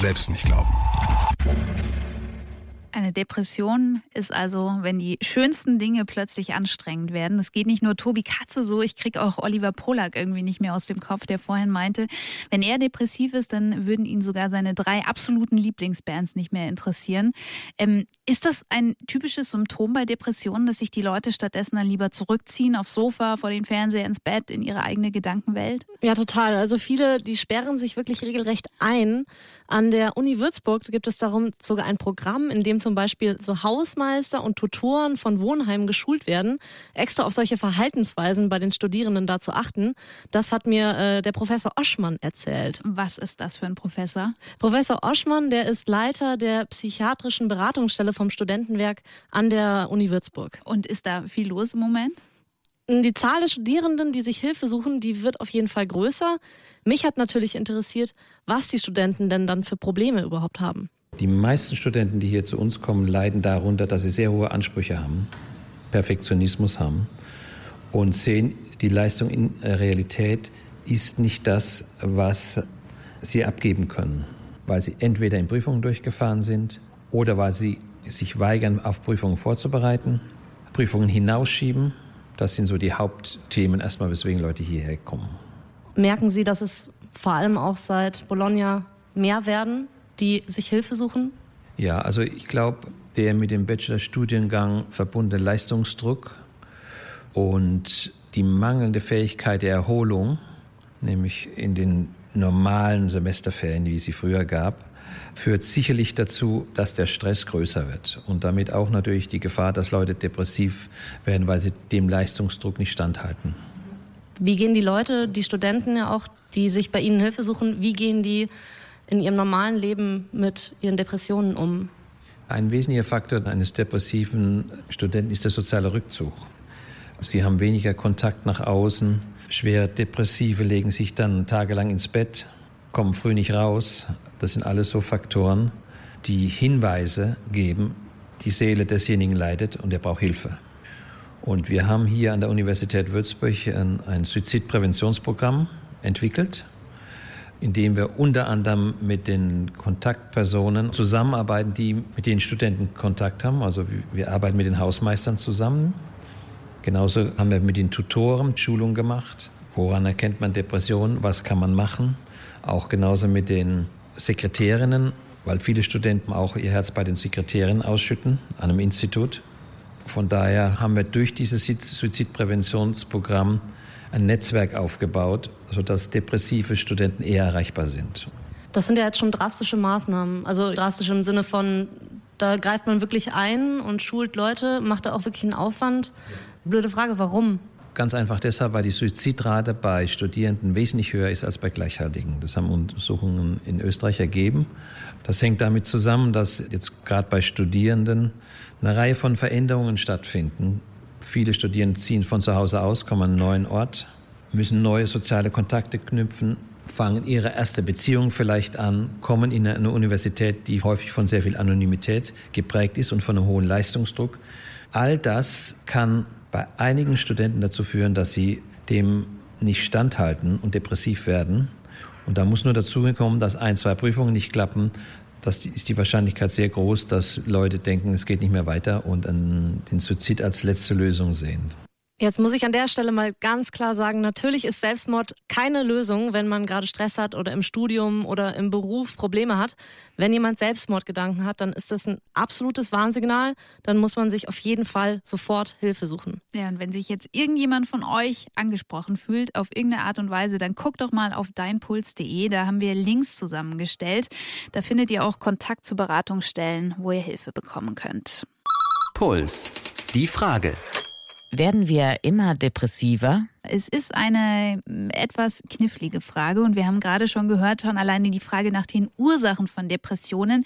selbst nicht glauben. Eine Depression ist also, wenn die schönsten Dinge plötzlich anstrengend werden. Es geht nicht nur Tobi Katze so, ich kriege auch Oliver Polak irgendwie nicht mehr aus dem Kopf, der vorhin meinte, wenn er depressiv ist, dann würden ihn sogar seine drei absoluten Lieblingsbands nicht mehr interessieren. Ähm, ist das ein typisches Symptom bei Depressionen, dass sich die Leute stattdessen dann lieber zurückziehen, aufs Sofa, vor den Fernseher, ins Bett, in ihre eigene Gedankenwelt? Ja, total. Also viele, die sperren sich wirklich regelrecht ein. An der Uni Würzburg gibt es darum sogar ein Programm, in dem zum Beispiel so Hausmeister und Tutoren von Wohnheimen geschult werden, extra auf solche Verhaltensweisen bei den Studierenden da zu achten. Das hat mir äh, der Professor Oschmann erzählt. Was ist das für ein Professor? Professor Oschmann, der ist Leiter der psychiatrischen Beratungsstelle vom Studentenwerk an der Uni Würzburg. Und ist da viel los im Moment? Die Zahl der Studierenden, die sich Hilfe suchen, die wird auf jeden Fall größer. Mich hat natürlich interessiert, was die Studenten denn dann für Probleme überhaupt haben. Die meisten Studenten, die hier zu uns kommen, leiden darunter, dass sie sehr hohe Ansprüche haben, Perfektionismus haben und sehen, die Leistung in Realität ist nicht das, was sie abgeben können, weil sie entweder in Prüfungen durchgefahren sind oder weil sie sich weigern, auf Prüfungen vorzubereiten, Prüfungen hinausschieben das sind so die Hauptthemen erstmal, weswegen Leute hierher kommen. Merken Sie, dass es vor allem auch seit Bologna mehr werden, die sich Hilfe suchen? Ja, also ich glaube, der mit dem Bachelorstudiengang verbundene Leistungsdruck und die mangelnde Fähigkeit der Erholung, nämlich in den normalen Semesterferien, wie es sie früher gab, führt sicherlich dazu, dass der Stress größer wird und damit auch natürlich die Gefahr, dass Leute depressiv werden, weil sie dem Leistungsdruck nicht standhalten. Wie gehen die Leute, die Studenten ja auch, die sich bei Ihnen Hilfe suchen, wie gehen die in ihrem normalen Leben mit ihren Depressionen um? Ein wesentlicher Faktor eines depressiven Studenten ist der soziale Rückzug. Sie haben weniger Kontakt nach außen. Schwer Depressive legen sich dann tagelang ins Bett, kommen früh nicht raus, das sind alles so Faktoren, die Hinweise geben, die Seele desjenigen leidet und er braucht Hilfe. Und wir haben hier an der Universität Würzburg ein, ein Suizidpräventionsprogramm entwickelt, in dem wir unter anderem mit den Kontaktpersonen zusammenarbeiten, die mit den Studenten Kontakt haben. Also wir arbeiten mit den Hausmeistern zusammen. Genauso haben wir mit den Tutoren Schulungen gemacht. Woran erkennt man Depressionen? Was kann man machen? Auch genauso mit den Sekretärinnen, weil viele Studenten auch ihr Herz bei den Sekretärinnen ausschütten an einem Institut. Von daher haben wir durch dieses Suizidpräventionsprogramm ein Netzwerk aufgebaut, sodass depressive Studenten eher erreichbar sind. Das sind ja jetzt schon drastische Maßnahmen. Also drastisch im Sinne von, da greift man wirklich ein und schult Leute, macht da auch wirklich einen Aufwand. Blöde Frage, warum? Ganz einfach deshalb, weil die Suizidrate bei Studierenden wesentlich höher ist als bei Gleichaltrigen. Das haben Untersuchungen in Österreich ergeben. Das hängt damit zusammen, dass jetzt gerade bei Studierenden eine Reihe von Veränderungen stattfinden. Viele Studierende ziehen von zu Hause aus, kommen an einen neuen Ort, müssen neue soziale Kontakte knüpfen, fangen ihre erste Beziehung vielleicht an, kommen in eine Universität, die häufig von sehr viel Anonymität geprägt ist und von einem hohen Leistungsdruck. All das kann bei einigen Studenten dazu führen, dass sie dem nicht standhalten und depressiv werden. Und da muss nur dazu kommen, dass ein, zwei Prüfungen nicht klappen. Das ist die Wahrscheinlichkeit sehr groß, dass Leute denken, es geht nicht mehr weiter und den Suizid als letzte Lösung sehen. Jetzt muss ich an der Stelle mal ganz klar sagen, natürlich ist Selbstmord keine Lösung, wenn man gerade Stress hat oder im Studium oder im Beruf Probleme hat. Wenn jemand Selbstmordgedanken hat, dann ist das ein absolutes Warnsignal. Dann muss man sich auf jeden Fall sofort Hilfe suchen. Ja, und wenn sich jetzt irgendjemand von euch angesprochen fühlt, auf irgendeine Art und Weise, dann guckt doch mal auf deinpuls.de. Da haben wir Links zusammengestellt. Da findet ihr auch Kontakt zu Beratungsstellen, wo ihr Hilfe bekommen könnt. Puls. Die Frage. Werden wir immer depressiver? Es ist eine mm, etwas knifflige Frage und wir haben gerade schon gehört, schon alleine die Frage nach den Ursachen von Depressionen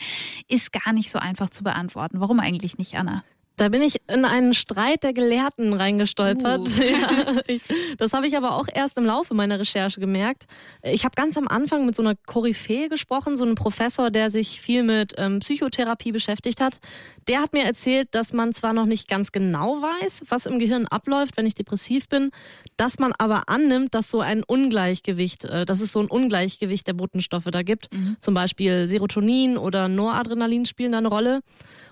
ist gar nicht so einfach zu beantworten. Warum eigentlich nicht, Anna? Da bin ich in einen Streit der Gelehrten reingestolpert. Uh. Ja, ich, das habe ich aber auch erst im Laufe meiner Recherche gemerkt. Ich habe ganz am Anfang mit so einer Koryphäe gesprochen, so einem Professor, der sich viel mit ähm, Psychotherapie beschäftigt hat. Der hat mir erzählt, dass man zwar noch nicht ganz genau weiß, was im Gehirn abläuft, wenn ich depressiv bin, dass man aber annimmt, dass so ein Ungleichgewicht, äh, dass es so ein Ungleichgewicht der Botenstoffe da gibt. Mhm. Zum Beispiel Serotonin oder Noradrenalin spielen da eine Rolle.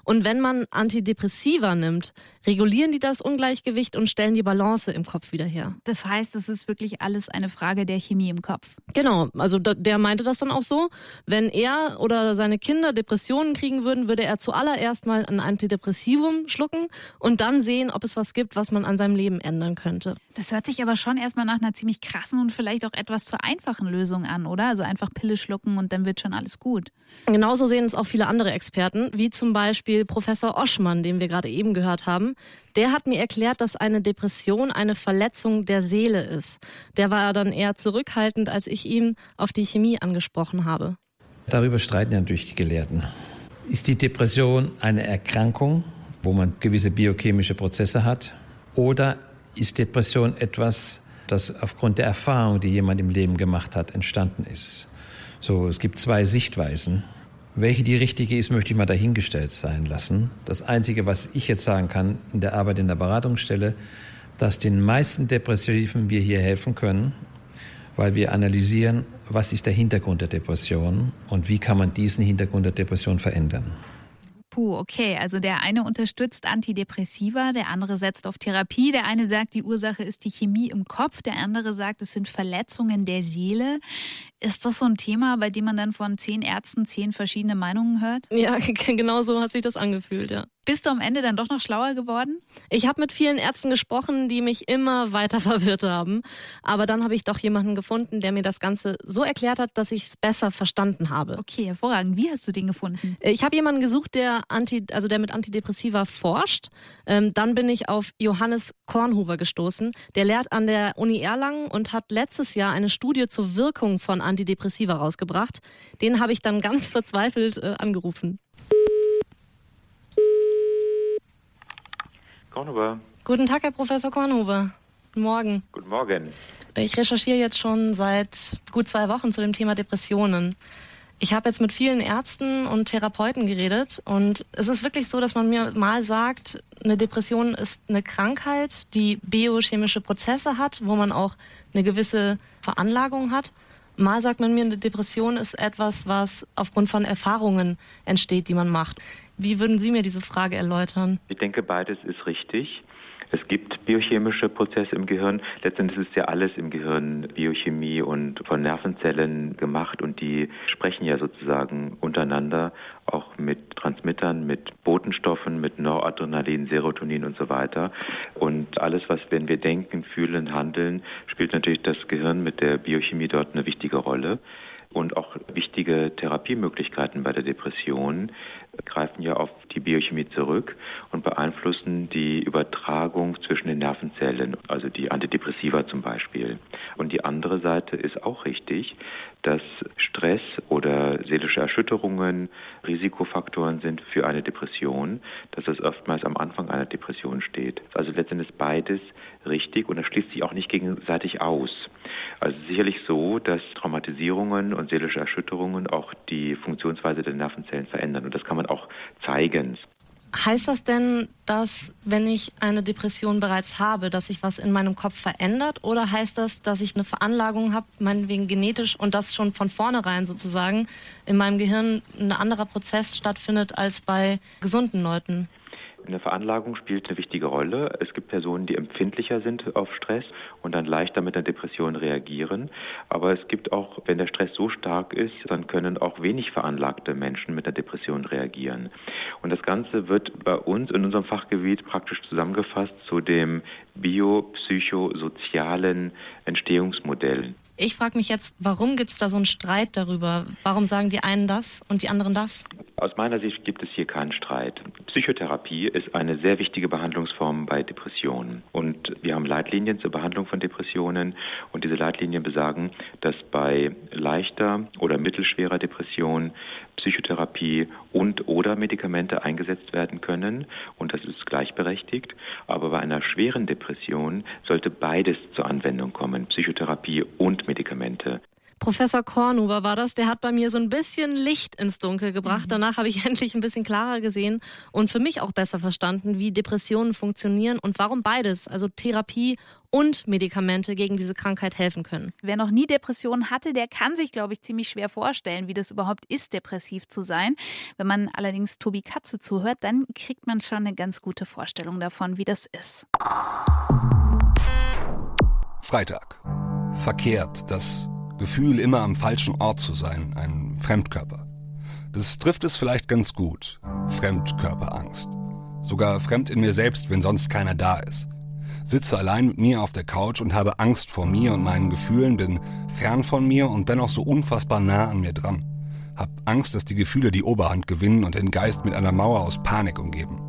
Und wenn man Antidepressiva Antidepressiva nimmt, regulieren die das Ungleichgewicht und stellen die Balance im Kopf wieder her. Das heißt, es ist wirklich alles eine Frage der Chemie im Kopf. Genau, also der meinte das dann auch so. Wenn er oder seine Kinder Depressionen kriegen würden, würde er zuallererst mal ein Antidepressivum schlucken und dann sehen, ob es was gibt, was man an seinem Leben ändern könnte. Das hört sich aber schon erstmal nach einer ziemlich krassen und vielleicht auch etwas zu einfachen Lösung an, oder? Also einfach Pille schlucken und dann wird schon alles gut. Genauso sehen es auch viele andere Experten, wie zum Beispiel Professor Oschmann, den wir gerade eben gehört haben. Der hat mir erklärt, dass eine Depression eine Verletzung der Seele ist. Der war dann eher zurückhaltend, als ich ihn auf die Chemie angesprochen habe. Darüber streiten ja natürlich die Gelehrten. Ist die Depression eine Erkrankung, wo man gewisse biochemische Prozesse hat? Oder ist Depression etwas, das aufgrund der Erfahrung, die jemand im Leben gemacht hat, entstanden ist? So, es gibt zwei Sichtweisen. Welche die richtige ist, möchte ich mal dahingestellt sein lassen. Das Einzige, was ich jetzt sagen kann in der Arbeit in der Beratungsstelle, dass den meisten Depressiven wir hier helfen können, weil wir analysieren, was ist der Hintergrund der Depression und wie kann man diesen Hintergrund der Depression verändern. Puh, okay. Also der eine unterstützt Antidepressiva, der andere setzt auf Therapie. Der eine sagt, die Ursache ist die Chemie im Kopf, der andere sagt, es sind Verletzungen der Seele. Ist das so ein Thema, bei dem man dann von zehn Ärzten zehn verschiedene Meinungen hört? Ja, genau so hat sich das angefühlt, ja. Bist du am Ende dann doch noch schlauer geworden? Ich habe mit vielen Ärzten gesprochen, die mich immer weiter verwirrt haben. Aber dann habe ich doch jemanden gefunden, der mir das Ganze so erklärt hat, dass ich es besser verstanden habe. Okay, hervorragend. Wie hast du den gefunden? Ich habe jemanden gesucht, der Anti, also der mit Antidepressiva forscht. Ähm, dann bin ich auf Johannes Kornhuber gestoßen. Der lehrt an der Uni Erlangen und hat letztes Jahr eine Studie zur Wirkung von Antidepressiva rausgebracht. Den habe ich dann ganz verzweifelt äh, angerufen. Kornhuber. Guten Tag, Herr Professor Kornhuber. Guten Morgen. Guten Morgen. Ich recherchiere jetzt schon seit gut zwei Wochen zu dem Thema Depressionen. Ich habe jetzt mit vielen Ärzten und Therapeuten geredet und es ist wirklich so, dass man mir mal sagt, eine Depression ist eine Krankheit, die biochemische Prozesse hat, wo man auch eine gewisse Veranlagung hat. Mal sagt man mir, eine Depression ist etwas, was aufgrund von Erfahrungen entsteht, die man macht. Wie würden Sie mir diese Frage erläutern? Ich denke, beides ist richtig. Es gibt biochemische Prozesse im Gehirn. Letztendlich ist ja alles im Gehirn Biochemie und von Nervenzellen gemacht und die sprechen ja sozusagen untereinander auch mit Transmittern, mit Botenstoffen, mit Noradrenalin, Serotonin und so weiter. Und alles, was, wenn wir denken, fühlen, handeln, spielt natürlich das Gehirn mit der Biochemie dort eine wichtige Rolle. Und auch wichtige Therapiemöglichkeiten bei der Depression greifen ja auf die Biochemie zurück und beeinflussen die Übertragung zwischen den Nervenzellen, also die Antidepressiva zum Beispiel. Und die andere Seite ist auch richtig, dass Stress oder seelische Erschütterungen Risikofaktoren sind für eine Depression, dass das oftmals am Anfang einer Depression steht. Also letztendlich ist beides richtig und das schließt sich auch nicht gegenseitig aus. Also sicherlich so, dass Traumatisierungen und seelische Erschütterungen auch die Funktionsweise der Nervenzellen verändern und das kann man auch zeigen. Heißt das denn, dass wenn ich eine Depression bereits habe, dass sich was in meinem Kopf verändert? Oder heißt das, dass ich eine Veranlagung habe, meinetwegen genetisch, und das schon von vornherein sozusagen in meinem Gehirn ein anderer Prozess stattfindet als bei gesunden Leuten? Eine Veranlagung spielt eine wichtige Rolle. Es gibt Personen, die empfindlicher sind auf Stress und dann leichter mit einer Depression reagieren. Aber es gibt auch, wenn der Stress so stark ist, dann können auch wenig veranlagte Menschen mit einer Depression reagieren. Und das Ganze wird bei uns in unserem Fachgebiet praktisch zusammengefasst zu dem biopsychosozialen Entstehungsmodell. Ich frage mich jetzt, warum gibt es da so einen Streit darüber? Warum sagen die einen das und die anderen das? Aus meiner Sicht gibt es hier keinen Streit. Psychotherapie ist eine sehr wichtige Behandlungsform bei Depressionen. Und wir haben Leitlinien zur Behandlung von Depressionen. Und diese Leitlinien besagen, dass bei leichter oder mittelschwerer Depression Psychotherapie und oder Medikamente eingesetzt werden können. Und das ist gleichberechtigt. Aber bei einer schweren Depression sollte beides zur Anwendung kommen, Psychotherapie und Medikamente. Professor Kornhuber war das, der hat bei mir so ein bisschen Licht ins Dunkel gebracht. Mhm. Danach habe ich endlich ein bisschen klarer gesehen und für mich auch besser verstanden, wie Depressionen funktionieren und warum beides, also Therapie und Medikamente gegen diese Krankheit helfen können. Wer noch nie Depressionen hatte, der kann sich, glaube ich, ziemlich schwer vorstellen, wie das überhaupt ist, depressiv zu sein. Wenn man allerdings Tobi Katze zuhört, dann kriegt man schon eine ganz gute Vorstellung davon, wie das ist. Freitag. Verkehrt. Das Gefühl, immer am falschen Ort zu sein. Ein Fremdkörper. Das trifft es vielleicht ganz gut. Fremdkörperangst. Sogar fremd in mir selbst, wenn sonst keiner da ist sitze allein mit mir auf der Couch und habe Angst vor mir und meinen Gefühlen, bin fern von mir und dennoch so unfassbar nah an mir dran. Hab Angst, dass die Gefühle die Oberhand gewinnen und den Geist mit einer Mauer aus Panik umgeben.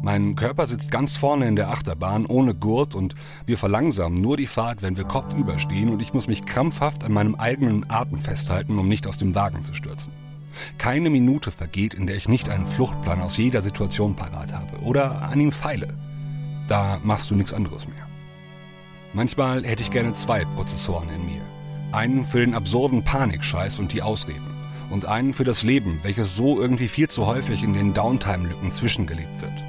Mein Körper sitzt ganz vorne in der Achterbahn ohne Gurt und wir verlangsamen nur die Fahrt, wenn wir kopfüber stehen und ich muss mich krampfhaft an meinem eigenen Atem festhalten, um nicht aus dem Wagen zu stürzen. Keine Minute vergeht, in der ich nicht einen Fluchtplan aus jeder Situation parat habe oder an ihm feile. Da machst du nichts anderes mehr. Manchmal hätte ich gerne zwei Prozessoren in mir. Einen für den absurden Panikscheiß und die Ausreden. Und einen für das Leben, welches so irgendwie viel zu häufig in den Downtime-Lücken zwischengelebt wird.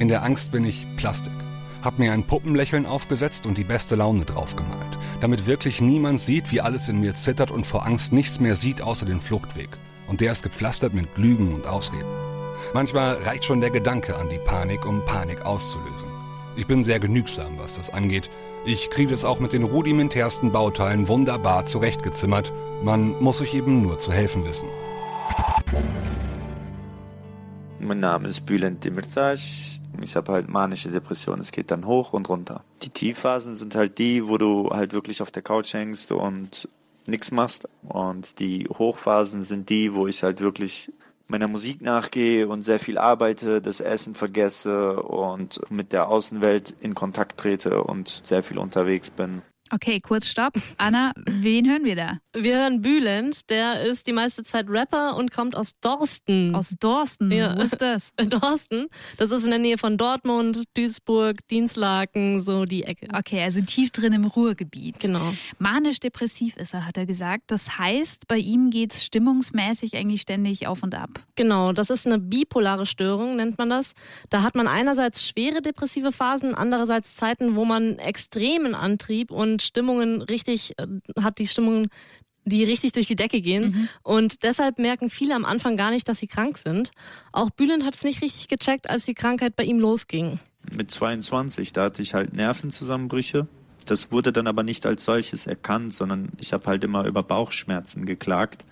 In der Angst bin ich Plastik. Hab mir ein Puppenlächeln aufgesetzt und die beste Laune draufgemalt, damit wirklich niemand sieht, wie alles in mir zittert und vor Angst nichts mehr sieht außer den Fluchtweg. Und der ist gepflastert mit Lügen und Ausreden. Manchmal reicht schon der Gedanke an die Panik, um Panik auszulösen. Ich bin sehr genügsam, was das angeht. Ich kriege es auch mit den rudimentärsten Bauteilen wunderbar zurechtgezimmert. Man muss sich eben nur zu helfen wissen. Mein Name ist Bülent Demirtas. Ich habe halt manische Depression. Es geht dann hoch und runter. Die Tiefphasen sind halt die, wo du halt wirklich auf der Couch hängst und nichts machst. Und die Hochphasen sind die, wo ich halt wirklich meiner Musik nachgehe und sehr viel arbeite, das Essen vergesse und mit der Außenwelt in Kontakt trete und sehr viel unterwegs bin. Okay, kurz Stopp. Anna, wen hören wir da? Wir hören Bülent, der ist die meiste Zeit Rapper und kommt aus Dorsten. Aus Dorsten? Ja. Wo ist das? Dorsten. Das ist in der Nähe von Dortmund, Duisburg, Dienstlaken, so die Ecke. Okay, also tief drin im Ruhrgebiet. Genau. Manisch-depressiv ist er, hat er gesagt. Das heißt, bei ihm geht es stimmungsmäßig eigentlich ständig auf und ab. Genau, das ist eine bipolare Störung, nennt man das. Da hat man einerseits schwere depressive Phasen, andererseits Zeiten, wo man extremen Antrieb und Stimmungen richtig, äh, hat die Stimmungen, die richtig durch die Decke gehen. Mhm. Und deshalb merken viele am Anfang gar nicht, dass sie krank sind. Auch Bühlen hat es nicht richtig gecheckt, als die Krankheit bei ihm losging. Mit 22, da hatte ich halt Nervenzusammenbrüche. Das wurde dann aber nicht als solches erkannt, sondern ich habe halt immer über Bauchschmerzen geklagt.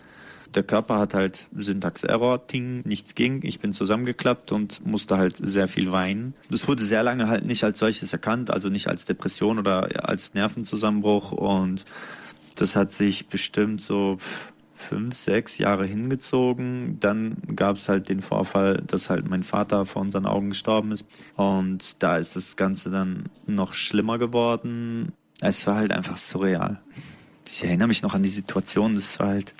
Der Körper hat halt Syntax-Error, Ting, nichts ging. Ich bin zusammengeklappt und musste halt sehr viel weinen. Das wurde sehr lange halt nicht als solches erkannt, also nicht als Depression oder als Nervenzusammenbruch. Und das hat sich bestimmt so fünf, sechs Jahre hingezogen. Dann gab es halt den Vorfall, dass halt mein Vater vor unseren Augen gestorben ist. Und da ist das Ganze dann noch schlimmer geworden. Es war halt einfach surreal. Ich erinnere mich noch an die Situation, das war halt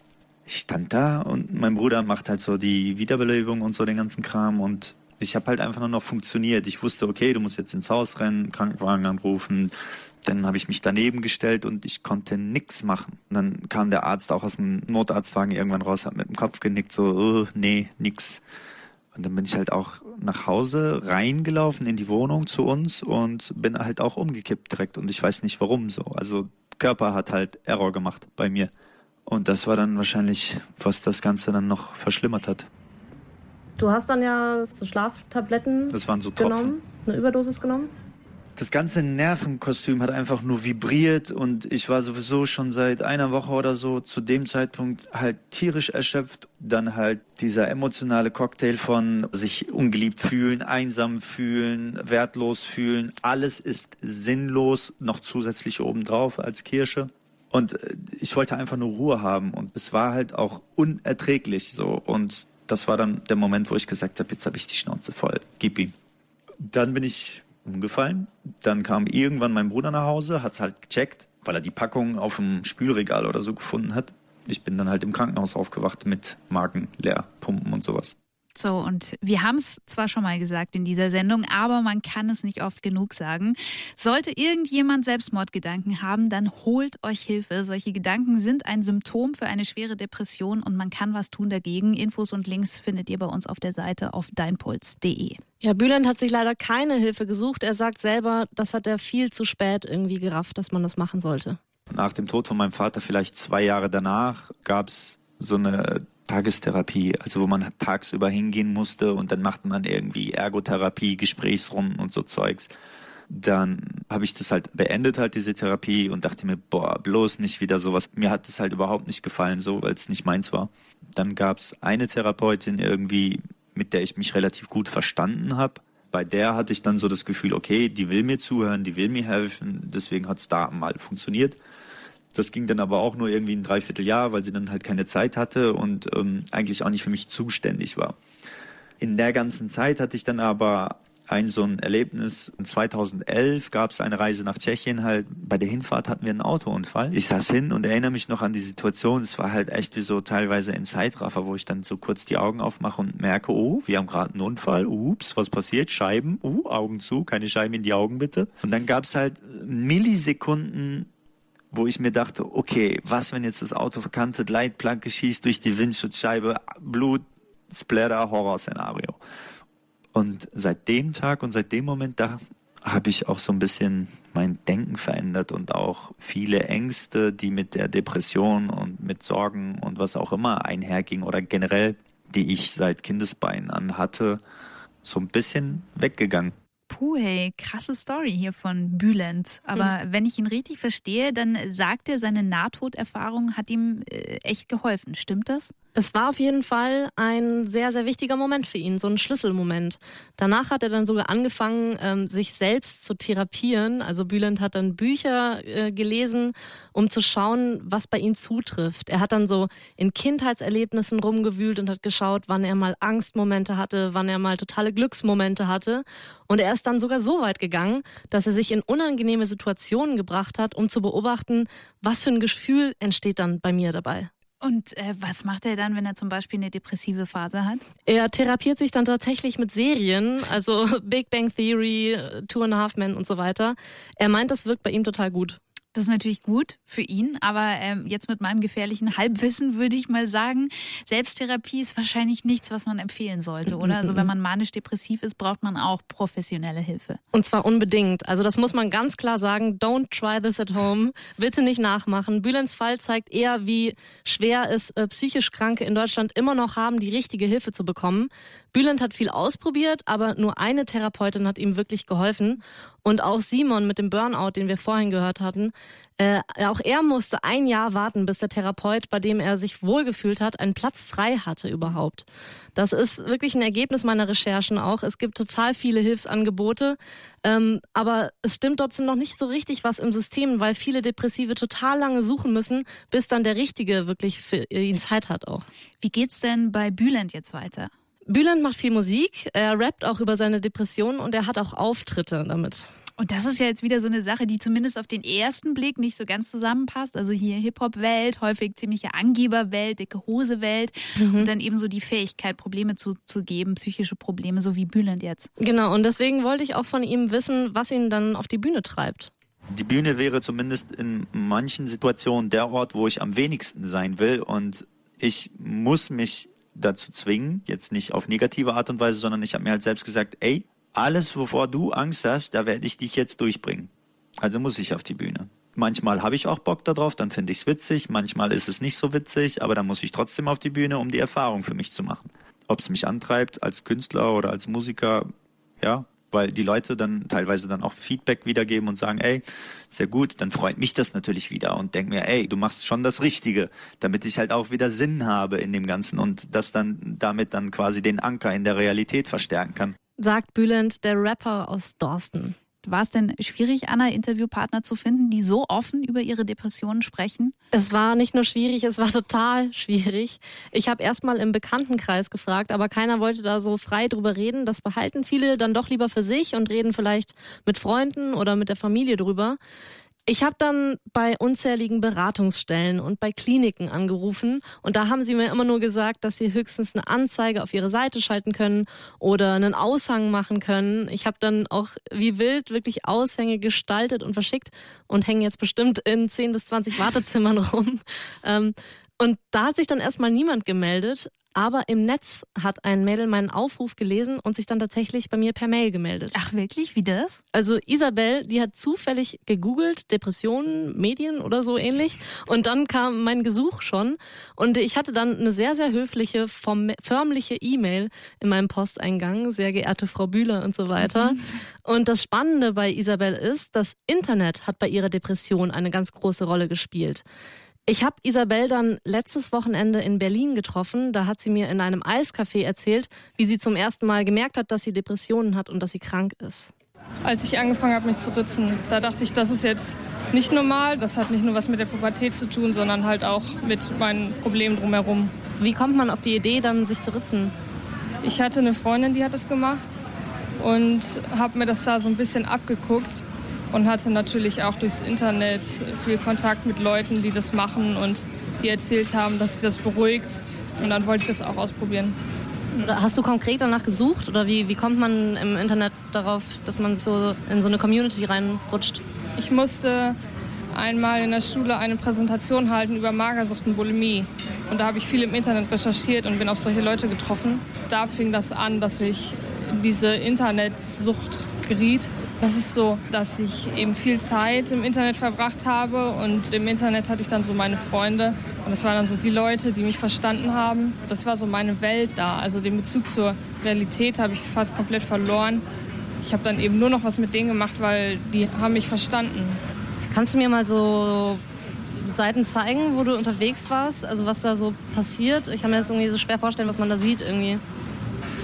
ich stand da und mein Bruder macht halt so die Wiederbelebung und so den ganzen Kram und ich habe halt einfach nur noch funktioniert. Ich wusste, okay, du musst jetzt ins Haus rennen, Krankenwagen anrufen. Dann habe ich mich daneben gestellt und ich konnte nichts machen. Und dann kam der Arzt auch aus dem Notarztwagen irgendwann raus, hat mit dem Kopf genickt, so, oh, nee, nix. Und dann bin ich halt auch nach Hause reingelaufen in die Wohnung zu uns und bin halt auch umgekippt direkt. Und ich weiß nicht warum so. Also Körper hat halt Error gemacht bei mir. Und das war dann wahrscheinlich, was das Ganze dann noch verschlimmert hat. Du hast dann ja so Schlaftabletten das waren so genommen, eine Überdosis genommen? Das ganze Nervenkostüm hat einfach nur vibriert und ich war sowieso schon seit einer Woche oder so zu dem Zeitpunkt halt tierisch erschöpft. Dann halt dieser emotionale Cocktail von sich ungeliebt fühlen, einsam fühlen, wertlos fühlen. Alles ist sinnlos, noch zusätzlich obendrauf als Kirsche. Und äh, ich wollte einfach nur Ruhe haben und es war halt auch unerträglich so. Und das war dann der Moment, wo ich gesagt habe, jetzt habe ich die Schnauze voll, gib ihm. Dann bin ich umgefallen. Dann kam irgendwann mein Bruder nach Hause, hat's halt gecheckt, weil er die Packung auf dem Spülregal oder so gefunden hat. Ich bin dann halt im Krankenhaus aufgewacht mit Magen leer, Pumpen und sowas. So, und wir haben es zwar schon mal gesagt in dieser Sendung, aber man kann es nicht oft genug sagen. Sollte irgendjemand Selbstmordgedanken haben, dann holt euch Hilfe. Solche Gedanken sind ein Symptom für eine schwere Depression und man kann was tun dagegen. Infos und Links findet ihr bei uns auf der Seite auf deinpuls.de. Ja, Bülent hat sich leider keine Hilfe gesucht. Er sagt selber, das hat er viel zu spät irgendwie gerafft, dass man das machen sollte. Nach dem Tod von meinem Vater, vielleicht zwei Jahre danach, gab es so eine Tagestherapie, also wo man tagsüber hingehen musste und dann macht man irgendwie Ergotherapie, Gesprächsrunden und so Zeugs. Dann habe ich das halt beendet, halt diese Therapie und dachte mir, boah, bloß nicht wieder sowas. Mir hat das halt überhaupt nicht gefallen, so, weil es nicht meins war. Dann gab es eine Therapeutin irgendwie, mit der ich mich relativ gut verstanden habe. Bei der hatte ich dann so das Gefühl, okay, die will mir zuhören, die will mir helfen, deswegen hat es da mal funktioniert. Das ging dann aber auch nur irgendwie ein Dreivierteljahr, weil sie dann halt keine Zeit hatte und ähm, eigentlich auch nicht für mich zuständig war. In der ganzen Zeit hatte ich dann aber ein so ein Erlebnis. 2011 gab es eine Reise nach Tschechien halt. Bei der Hinfahrt hatten wir einen Autounfall. Ich saß hin und erinnere mich noch an die Situation. Es war halt echt wie so teilweise in Zeitraffer, wo ich dann so kurz die Augen aufmache und merke, oh, wir haben gerade einen Unfall. Ups, was passiert? Scheiben. Uh, Augen zu, keine Scheiben in die Augen bitte. Und dann gab es halt Millisekunden wo ich mir dachte, okay, was, wenn jetzt das Auto verkantet, Leitplanke schießt durch die Windschutzscheibe, Blut, Splatter, Horrorszenario. Und seit dem Tag und seit dem Moment, da habe ich auch so ein bisschen mein Denken verändert und auch viele Ängste, die mit der Depression und mit Sorgen und was auch immer einhergingen oder generell, die ich seit Kindesbeinen an hatte, so ein bisschen weggegangen. Puh, hey, krasse Story hier von Bülent. Aber mhm. wenn ich ihn richtig verstehe, dann sagt er, seine Nahtoderfahrung hat ihm äh, echt geholfen. Stimmt das? Es war auf jeden Fall ein sehr, sehr wichtiger Moment für ihn, so ein Schlüsselmoment. Danach hat er dann sogar angefangen, ähm, sich selbst zu therapieren. Also Bülent hat dann Bücher äh, gelesen, um zu schauen, was bei ihm zutrifft. Er hat dann so in Kindheitserlebnissen rumgewühlt und hat geschaut, wann er mal Angstmomente hatte, wann er mal totale Glücksmomente hatte. Und er ist dann sogar so weit gegangen, dass er sich in unangenehme Situationen gebracht hat, um zu beobachten, was für ein Gefühl entsteht dann bei mir dabei. Und äh, was macht er dann, wenn er zum Beispiel eine depressive Phase hat? Er therapiert sich dann tatsächlich mit Serien, also Big Bang Theory, Two and a Half Men und so weiter. Er meint, das wirkt bei ihm total gut. Das ist natürlich gut für ihn, aber ähm, jetzt mit meinem gefährlichen Halbwissen würde ich mal sagen, Selbsttherapie ist wahrscheinlich nichts, was man empfehlen sollte, oder? Also wenn man manisch-depressiv ist, braucht man auch professionelle Hilfe. Und zwar unbedingt. Also das muss man ganz klar sagen. Don't try this at home. Bitte nicht nachmachen. Bülents Fall zeigt eher, wie schwer es äh, psychisch Kranke in Deutschland immer noch haben, die richtige Hilfe zu bekommen. Bülent hat viel ausprobiert, aber nur eine Therapeutin hat ihm wirklich geholfen. Und auch Simon mit dem Burnout, den wir vorhin gehört hatten, äh, auch er musste ein Jahr warten, bis der Therapeut, bei dem er sich wohlgefühlt hat, einen Platz frei hatte überhaupt. Das ist wirklich ein Ergebnis meiner Recherchen auch. Es gibt total viele Hilfsangebote, ähm, aber es stimmt trotzdem noch nicht so richtig was im System, weil viele Depressive total lange suchen müssen, bis dann der Richtige wirklich für ihn Zeit hat auch. Wie geht's denn bei Bülent jetzt weiter? Bülent macht viel Musik, er rappt auch über seine Depressionen und er hat auch Auftritte damit. Und das ist ja jetzt wieder so eine Sache, die zumindest auf den ersten Blick nicht so ganz zusammenpasst. Also hier Hip-Hop-Welt, häufig ziemliche Angeber-Welt, dicke Hose-Welt mhm. und dann eben so die Fähigkeit, Probleme zu, zu geben, psychische Probleme, so wie Bülent jetzt. Genau, und deswegen wollte ich auch von ihm wissen, was ihn dann auf die Bühne treibt. Die Bühne wäre zumindest in manchen Situationen der Ort, wo ich am wenigsten sein will und ich muss mich dazu zwingen, jetzt nicht auf negative Art und Weise, sondern ich habe mir halt selbst gesagt, ey, alles, wovor du Angst hast, da werde ich dich jetzt durchbringen. Also muss ich auf die Bühne. Manchmal habe ich auch Bock darauf, dann finde ich es witzig, manchmal ist es nicht so witzig, aber dann muss ich trotzdem auf die Bühne, um die Erfahrung für mich zu machen. Ob es mich antreibt als Künstler oder als Musiker, ja, weil die Leute dann teilweise dann auch Feedback wiedergeben und sagen, ey, sehr gut, dann freut mich das natürlich wieder und denk mir, ey, du machst schon das Richtige, damit ich halt auch wieder Sinn habe in dem Ganzen und das dann damit dann quasi den Anker in der Realität verstärken kann. Sagt Bülent, der Rapper aus Dorsten. War es denn schwierig, Anna Interviewpartner zu finden, die so offen über ihre Depressionen sprechen? Es war nicht nur schwierig, es war total schwierig. Ich habe erst mal im Bekanntenkreis gefragt, aber keiner wollte da so frei drüber reden. Das behalten viele dann doch lieber für sich und reden vielleicht mit Freunden oder mit der Familie drüber. Ich habe dann bei unzähligen Beratungsstellen und bei Kliniken angerufen und da haben sie mir immer nur gesagt, dass sie höchstens eine Anzeige auf ihre Seite schalten können oder einen Aushang machen können. Ich habe dann auch wie wild wirklich Aushänge gestaltet und verschickt und hängen jetzt bestimmt in 10 bis 20 Wartezimmern rum. Ähm, und da hat sich dann erstmal niemand gemeldet, aber im Netz hat ein Mädel meinen Aufruf gelesen und sich dann tatsächlich bei mir per Mail gemeldet. Ach wirklich? Wie das? Also Isabel, die hat zufällig gegoogelt, Depressionen, Medien oder so ähnlich. Und dann kam mein Gesuch schon. Und ich hatte dann eine sehr, sehr höfliche, förmliche E-Mail in meinem Posteingang. Sehr geehrte Frau Bühler und so weiter. Mhm. Und das Spannende bei Isabel ist, das Internet hat bei ihrer Depression eine ganz große Rolle gespielt. Ich habe Isabel dann letztes Wochenende in Berlin getroffen. Da hat sie mir in einem Eiscafé erzählt, wie sie zum ersten Mal gemerkt hat, dass sie Depressionen hat und dass sie krank ist. Als ich angefangen habe, mich zu ritzen, da dachte ich, das ist jetzt nicht normal. Das hat nicht nur was mit der Pubertät zu tun, sondern halt auch mit meinen Problemen drumherum. Wie kommt man auf die Idee, dann sich zu ritzen? Ich hatte eine Freundin, die hat das gemacht und habe mir das da so ein bisschen abgeguckt und hatte natürlich auch durchs Internet viel Kontakt mit Leuten, die das machen und die erzählt haben, dass sich das beruhigt. Und dann wollte ich das auch ausprobieren. Oder hast du konkret danach gesucht oder wie, wie kommt man im Internet darauf, dass man so in so eine Community reinrutscht? Ich musste einmal in der Schule eine Präsentation halten über Magersucht und Bulimie. Und da habe ich viel im Internet recherchiert und bin auf solche Leute getroffen. Da fing das an, dass ich in diese Internetsucht geriet das ist so, dass ich eben viel Zeit im Internet verbracht habe und im Internet hatte ich dann so meine Freunde und das waren dann so die Leute, die mich verstanden haben. Das war so meine Welt da. Also den Bezug zur Realität habe ich fast komplett verloren. Ich habe dann eben nur noch was mit denen gemacht, weil die haben mich verstanden. Kannst du mir mal so Seiten zeigen, wo du unterwegs warst? Also was da so passiert? Ich kann mir das irgendwie so schwer vorstellen, was man da sieht irgendwie.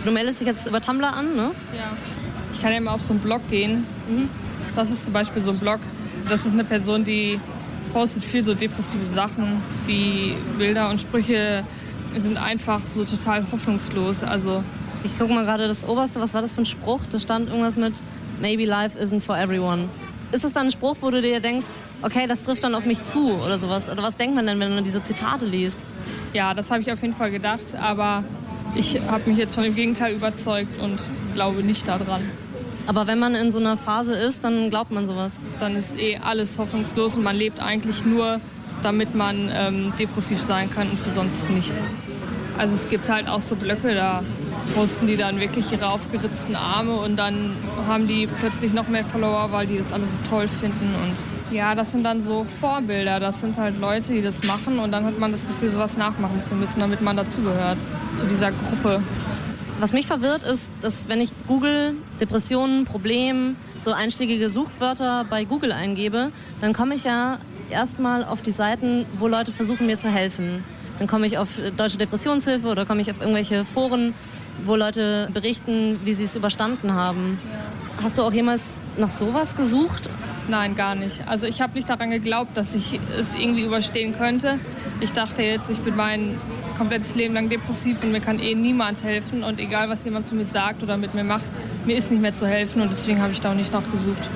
Du meldest dich jetzt über Tumblr an, ne? Ja kann ja mal auf so einen Blog gehen. Mhm. Das ist zum Beispiel so ein Blog. Das ist eine Person, die postet viel so depressive Sachen. Die Bilder und Sprüche sind einfach so total hoffnungslos. Also ich gucke mal gerade das oberste, was war das für ein Spruch? Da stand irgendwas mit Maybe life isn't for everyone. Ist das dann ein Spruch, wo du dir denkst, okay, das trifft dann auf mich zu oder sowas? Oder was denkt man denn, wenn man diese Zitate liest? Ja, das habe ich auf jeden Fall gedacht, aber ich habe mich jetzt von dem Gegenteil überzeugt und glaube nicht daran. Aber wenn man in so einer Phase ist, dann glaubt man sowas. Dann ist eh alles hoffnungslos und man lebt eigentlich nur, damit man ähm, depressiv sein kann und für sonst nichts. Also es gibt halt auch so Blöcke, da posten die dann wirklich ihre aufgeritzten Arme und dann haben die plötzlich noch mehr Follower, weil die das alles so toll finden. Und ja, das sind dann so Vorbilder. Das sind halt Leute, die das machen und dann hat man das Gefühl, sowas nachmachen zu müssen, damit man dazugehört, zu dieser Gruppe. Was mich verwirrt ist, dass wenn ich Google Depressionen, Problem, so einschlägige Suchwörter bei Google eingebe, dann komme ich ja erstmal auf die Seiten, wo Leute versuchen mir zu helfen. Dann komme ich auf Deutsche Depressionshilfe oder komme ich auf irgendwelche Foren, wo Leute berichten, wie sie es überstanden haben. Hast du auch jemals nach sowas gesucht? Nein, gar nicht. Also ich habe nicht daran geglaubt, dass ich es irgendwie überstehen könnte. Ich dachte jetzt, ich bin mein komplettes Leben lang depressiv und mir kann eh niemand helfen. Und egal, was jemand zu mir sagt oder mit mir macht, mir ist nicht mehr zu helfen und deswegen habe ich da auch nicht nachgesucht.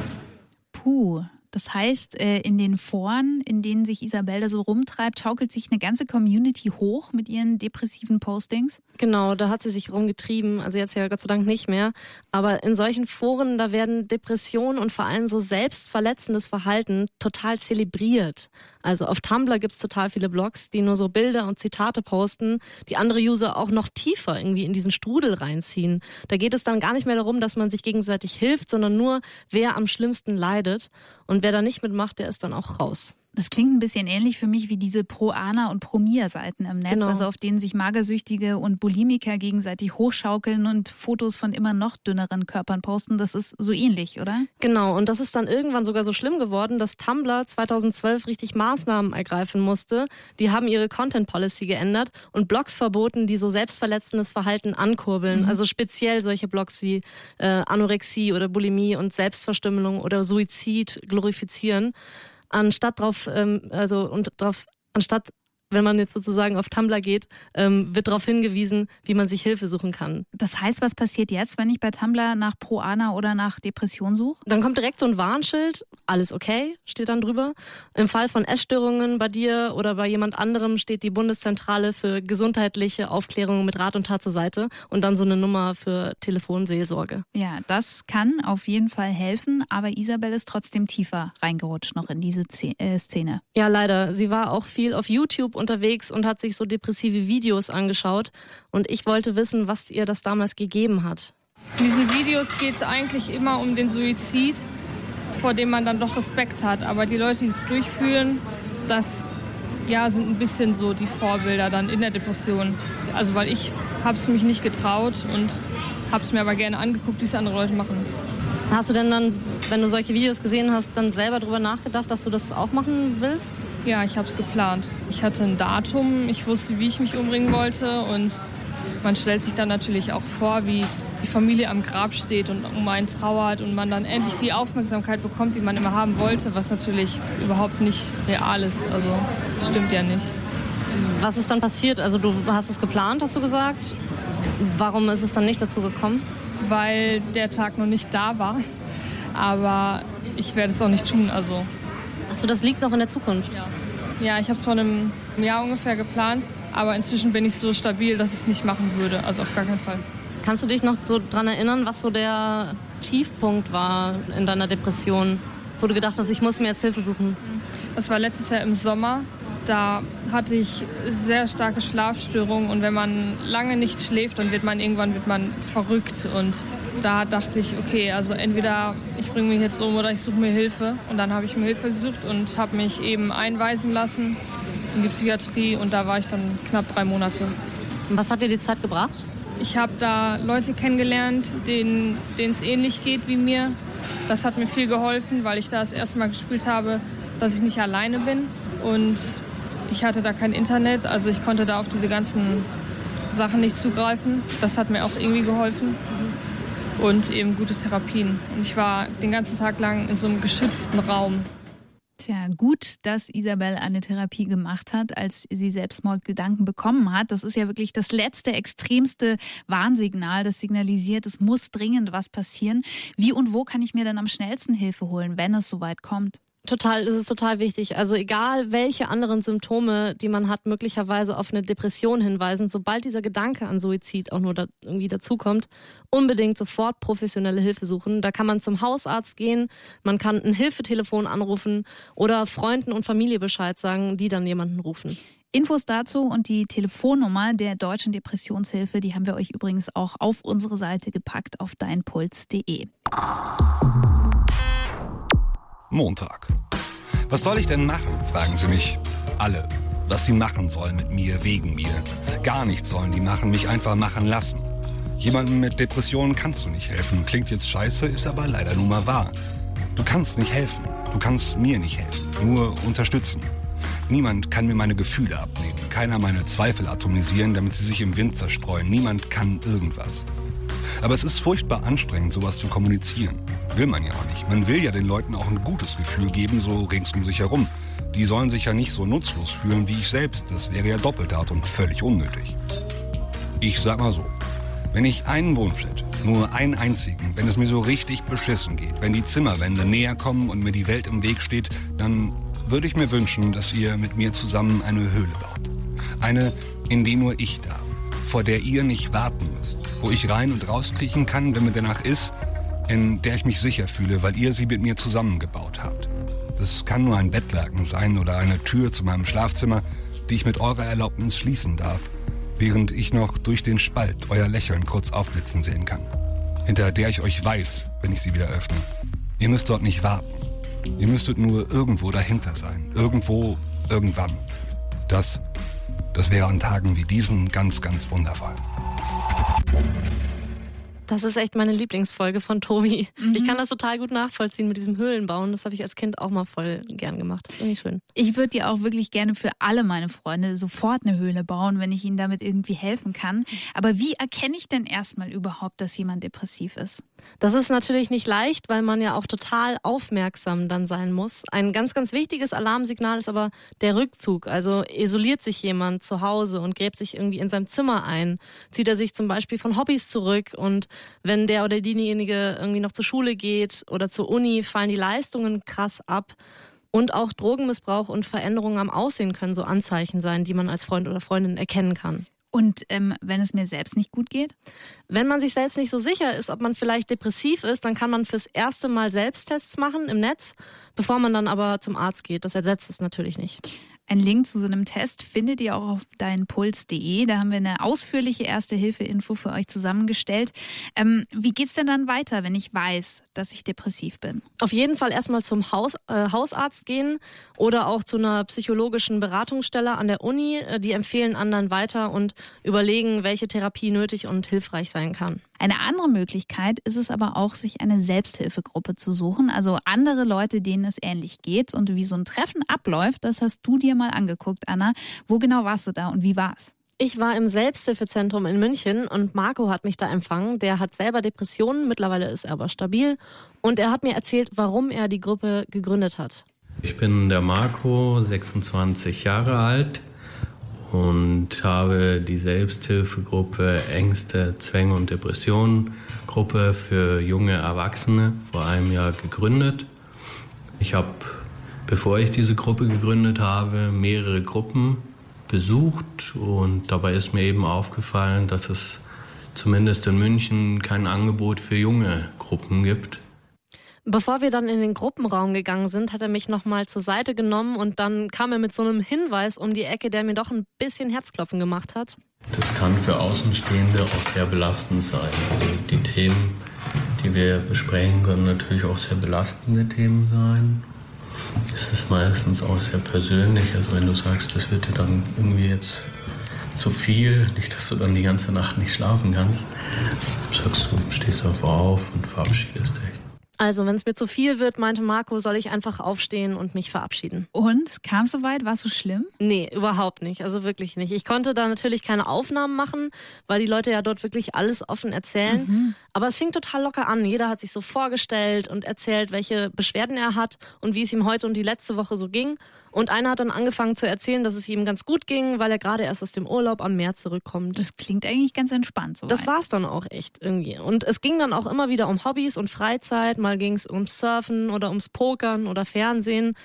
Puh, das heißt, äh, in den Foren, in denen sich Isabel da so rumtreibt, schaukelt sich eine ganze Community hoch mit ihren depressiven Postings? Genau, da hat sie sich rumgetrieben. Also jetzt ja Gott sei Dank nicht mehr. Aber in solchen Foren, da werden Depressionen und vor allem so selbstverletzendes Verhalten total zelebriert. Also auf Tumblr gibt's total viele Blogs, die nur so Bilder und Zitate posten, die andere User auch noch tiefer irgendwie in diesen Strudel reinziehen. Da geht es dann gar nicht mehr darum, dass man sich gegenseitig hilft, sondern nur, wer am schlimmsten leidet. Und wer da nicht mitmacht, der ist dann auch raus. Das klingt ein bisschen ähnlich für mich wie diese Pro-Ana- und Pro-Mia-Seiten im Netz, genau. also auf denen sich Magersüchtige und Bulimiker gegenseitig hochschaukeln und Fotos von immer noch dünneren Körpern posten. Das ist so ähnlich, oder? Genau, und das ist dann irgendwann sogar so schlimm geworden, dass Tumblr 2012 richtig Maßnahmen ergreifen musste. Die haben ihre Content-Policy geändert und Blogs verboten, die so selbstverletzendes Verhalten ankurbeln. Mhm. Also speziell solche Blogs wie äh, Anorexie oder Bulimie und Selbstverstümmelung oder Suizid glorifizieren anstatt drauf, ähm, also und drauf, anstatt wenn man jetzt sozusagen auf Tumblr geht, ähm, wird darauf hingewiesen, wie man sich Hilfe suchen kann. Das heißt, was passiert jetzt, wenn ich bei Tumblr nach Proana oder nach Depression suche? Dann kommt direkt so ein Warnschild, alles okay, steht dann drüber. Im Fall von Essstörungen bei dir oder bei jemand anderem steht die Bundeszentrale für gesundheitliche Aufklärung mit Rat und Tat zur Seite und dann so eine Nummer für Telefonseelsorge. Ja, das kann auf jeden Fall helfen, aber Isabel ist trotzdem tiefer reingerutscht noch in diese äh, Szene. Ja, leider. Sie war auch viel auf YouTube unterwegs und hat sich so depressive Videos angeschaut. Und ich wollte wissen, was ihr das damals gegeben hat. In diesen Videos geht es eigentlich immer um den Suizid, vor dem man dann doch Respekt hat. Aber die Leute, die es durchführen, das ja, sind ein bisschen so die Vorbilder dann in der Depression. Also weil ich habe es mich nicht getraut und habe es mir aber gerne angeguckt, wie es andere Leute machen. Hast du denn dann, wenn du solche Videos gesehen hast, dann selber darüber nachgedacht, dass du das auch machen willst? Ja, ich habe es geplant. Ich hatte ein Datum, ich wusste, wie ich mich umbringen wollte und man stellt sich dann natürlich auch vor, wie die Familie am Grab steht und um einen trauert und man dann endlich die Aufmerksamkeit bekommt, die man immer haben wollte, was natürlich überhaupt nicht real ist. Also das stimmt ja nicht. Was ist dann passiert? Also du hast es geplant, hast du gesagt. Warum ist es dann nicht dazu gekommen? Weil der Tag noch nicht da war. Aber ich werde es auch nicht tun. Also. Also das liegt noch in der Zukunft? Ja. Ja, ich habe es vor einem Jahr ungefähr geplant, aber inzwischen bin ich so stabil, dass ich es nicht machen würde. Also auf gar keinen Fall. Kannst du dich noch so daran erinnern, was so der Tiefpunkt war in deiner Depression, wo du gedacht hast, ich muss mir jetzt Hilfe suchen? Das war letztes Jahr im Sommer. Da hatte ich sehr starke Schlafstörungen und wenn man lange nicht schläft, dann wird man irgendwann wird man verrückt und da dachte ich, okay, also entweder ich bringe mich jetzt um oder ich suche mir Hilfe und dann habe ich mir Hilfe gesucht und habe mich eben einweisen lassen in die Psychiatrie und da war ich dann knapp drei Monate. Was hat dir die Zeit gebracht? Ich habe da Leute kennengelernt, denen es ähnlich geht wie mir. Das hat mir viel geholfen, weil ich da das erste Mal gespielt habe, dass ich nicht alleine bin. Und ich hatte da kein Internet, also ich konnte da auf diese ganzen Sachen nicht zugreifen. Das hat mir auch irgendwie geholfen. Und eben gute Therapien. Und ich war den ganzen Tag lang in so einem geschützten Raum. Tja, gut, dass Isabel eine Therapie gemacht hat, als sie Selbstmordgedanken bekommen hat. Das ist ja wirklich das letzte, extremste Warnsignal, das signalisiert, es muss dringend was passieren. Wie und wo kann ich mir dann am schnellsten Hilfe holen, wenn es soweit kommt? Total, das ist total wichtig. Also egal, welche anderen Symptome, die man hat, möglicherweise auf eine Depression hinweisen, sobald dieser Gedanke an Suizid auch nur da irgendwie dazukommt, unbedingt sofort professionelle Hilfe suchen. Da kann man zum Hausarzt gehen, man kann ein Hilfetelefon anrufen oder Freunden und Familie Bescheid sagen, die dann jemanden rufen. Infos dazu und die Telefonnummer der Deutschen Depressionshilfe, die haben wir euch übrigens auch auf unsere Seite gepackt auf deinpuls.de. Montag. Was soll ich denn machen? fragen sie mich. Alle. Was sie machen sollen mit mir, wegen mir. Gar nichts sollen die machen, mich einfach machen lassen. Jemandem mit Depressionen kannst du nicht helfen. Klingt jetzt scheiße, ist aber leider nun mal wahr. Du kannst nicht helfen. Du kannst mir nicht helfen. Nur unterstützen. Niemand kann mir meine Gefühle abnehmen. Keiner meine Zweifel atomisieren, damit sie sich im Wind zerstreuen. Niemand kann irgendwas. Aber es ist furchtbar anstrengend, sowas zu kommunizieren. Will man ja auch nicht. Man will ja den Leuten auch ein gutes Gefühl geben, so rings um sich herum. Die sollen sich ja nicht so nutzlos fühlen wie ich selbst. Das wäre ja doppelt hart und völlig unnötig. Ich sag mal so, wenn ich einen Wunsch hätte, nur einen einzigen, wenn es mir so richtig beschissen geht, wenn die Zimmerwände näher kommen und mir die Welt im Weg steht, dann würde ich mir wünschen, dass ihr mit mir zusammen eine Höhle baut. Eine, in die nur ich darf, vor der ihr nicht warten müsst, wo ich rein und rauskriechen kann, wenn mir danach ist, in der ich mich sicher fühle, weil ihr sie mit mir zusammengebaut habt. Das kann nur ein Bettlaken sein oder eine Tür zu meinem Schlafzimmer, die ich mit eurer Erlaubnis schließen darf, während ich noch durch den Spalt euer Lächeln kurz aufblitzen sehen kann, hinter der ich euch weiß, wenn ich sie wieder öffne. Ihr müsst dort nicht warten. Ihr müsstet nur irgendwo dahinter sein. Irgendwo, irgendwann. Das, das wäre an Tagen wie diesen ganz, ganz wundervoll. Thank you. Das ist echt meine Lieblingsfolge von Tobi. Mhm. Ich kann das total gut nachvollziehen mit diesem Höhlenbauen. Das habe ich als Kind auch mal voll gern gemacht. Das ist irgendwie schön. Ich würde dir auch wirklich gerne für alle meine Freunde sofort eine Höhle bauen, wenn ich ihnen damit irgendwie helfen kann. Aber wie erkenne ich denn erstmal überhaupt, dass jemand depressiv ist? Das ist natürlich nicht leicht, weil man ja auch total aufmerksam dann sein muss. Ein ganz, ganz wichtiges Alarmsignal ist aber der Rückzug. Also isoliert sich jemand zu Hause und gräbt sich irgendwie in seinem Zimmer ein. Zieht er sich zum Beispiel von Hobbys zurück und wenn der oder diejenige irgendwie noch zur Schule geht oder zur Uni, fallen die Leistungen krass ab. Und auch Drogenmissbrauch und Veränderungen am Aussehen können so Anzeichen sein, die man als Freund oder Freundin erkennen kann. Und ähm, wenn es mir selbst nicht gut geht? Wenn man sich selbst nicht so sicher ist, ob man vielleicht depressiv ist, dann kann man fürs erste Mal Selbsttests machen im Netz, bevor man dann aber zum Arzt geht. Das ersetzt es natürlich nicht. Ein Link zu so einem Test findet ihr auch auf deinpuls.de. Da haben wir eine ausführliche Erste-Hilfe-Info für euch zusammengestellt. Ähm, wie geht's denn dann weiter, wenn ich weiß, dass ich depressiv bin? Auf jeden Fall erstmal zum Haus, äh, Hausarzt gehen oder auch zu einer psychologischen Beratungsstelle an der Uni. Äh, Die empfehlen anderen weiter und überlegen, welche Therapie nötig und hilfreich sein kann. Eine andere Möglichkeit ist es aber auch, sich eine Selbsthilfegruppe zu suchen, also andere Leute, denen es ähnlich geht. Und wie so ein Treffen abläuft, das hast du dir mal angeguckt, Anna. Wo genau warst du da und wie war's? Ich war im Selbsthilfezentrum in München und Marco hat mich da empfangen. Der hat selber Depressionen, mittlerweile ist er aber stabil. Und er hat mir erzählt, warum er die Gruppe gegründet hat. Ich bin der Marco, 26 Jahre alt und habe die Selbsthilfegruppe Ängste, Zwänge und Depressionen Gruppe für junge Erwachsene vor einem Jahr gegründet. Ich habe, bevor ich diese Gruppe gegründet habe, mehrere Gruppen besucht und dabei ist mir eben aufgefallen, dass es zumindest in München kein Angebot für junge Gruppen gibt. Bevor wir dann in den Gruppenraum gegangen sind, hat er mich nochmal zur Seite genommen und dann kam er mit so einem Hinweis um die Ecke, der mir doch ein bisschen Herzklopfen gemacht hat. Das kann für Außenstehende auch sehr belastend sein. Also die Themen, die wir besprechen, können natürlich auch sehr belastende Themen sein. Es ist meistens auch sehr persönlich. Also wenn du sagst, das wird dir dann irgendwie jetzt zu viel, nicht, dass du dann die ganze Nacht nicht schlafen kannst, sagst du, stehst einfach auf und verabschiedest dich. Also, wenn es mir zu viel wird, meinte Marco, soll ich einfach aufstehen und mich verabschieden. Und kam es soweit? War es so schlimm? Nee, überhaupt nicht. Also wirklich nicht. Ich konnte da natürlich keine Aufnahmen machen, weil die Leute ja dort wirklich alles offen erzählen. Mhm. Aber es fing total locker an. Jeder hat sich so vorgestellt und erzählt, welche Beschwerden er hat und wie es ihm heute und die letzte Woche so ging. Und einer hat dann angefangen zu erzählen, dass es ihm ganz gut ging, weil er gerade erst aus dem Urlaub am Meer zurückkommt. Das klingt eigentlich ganz entspannt so. Das war es dann auch echt irgendwie. Und es ging dann auch immer wieder um Hobbys und Freizeit. Mal ging es ums Surfen oder ums Pokern oder Fernsehen.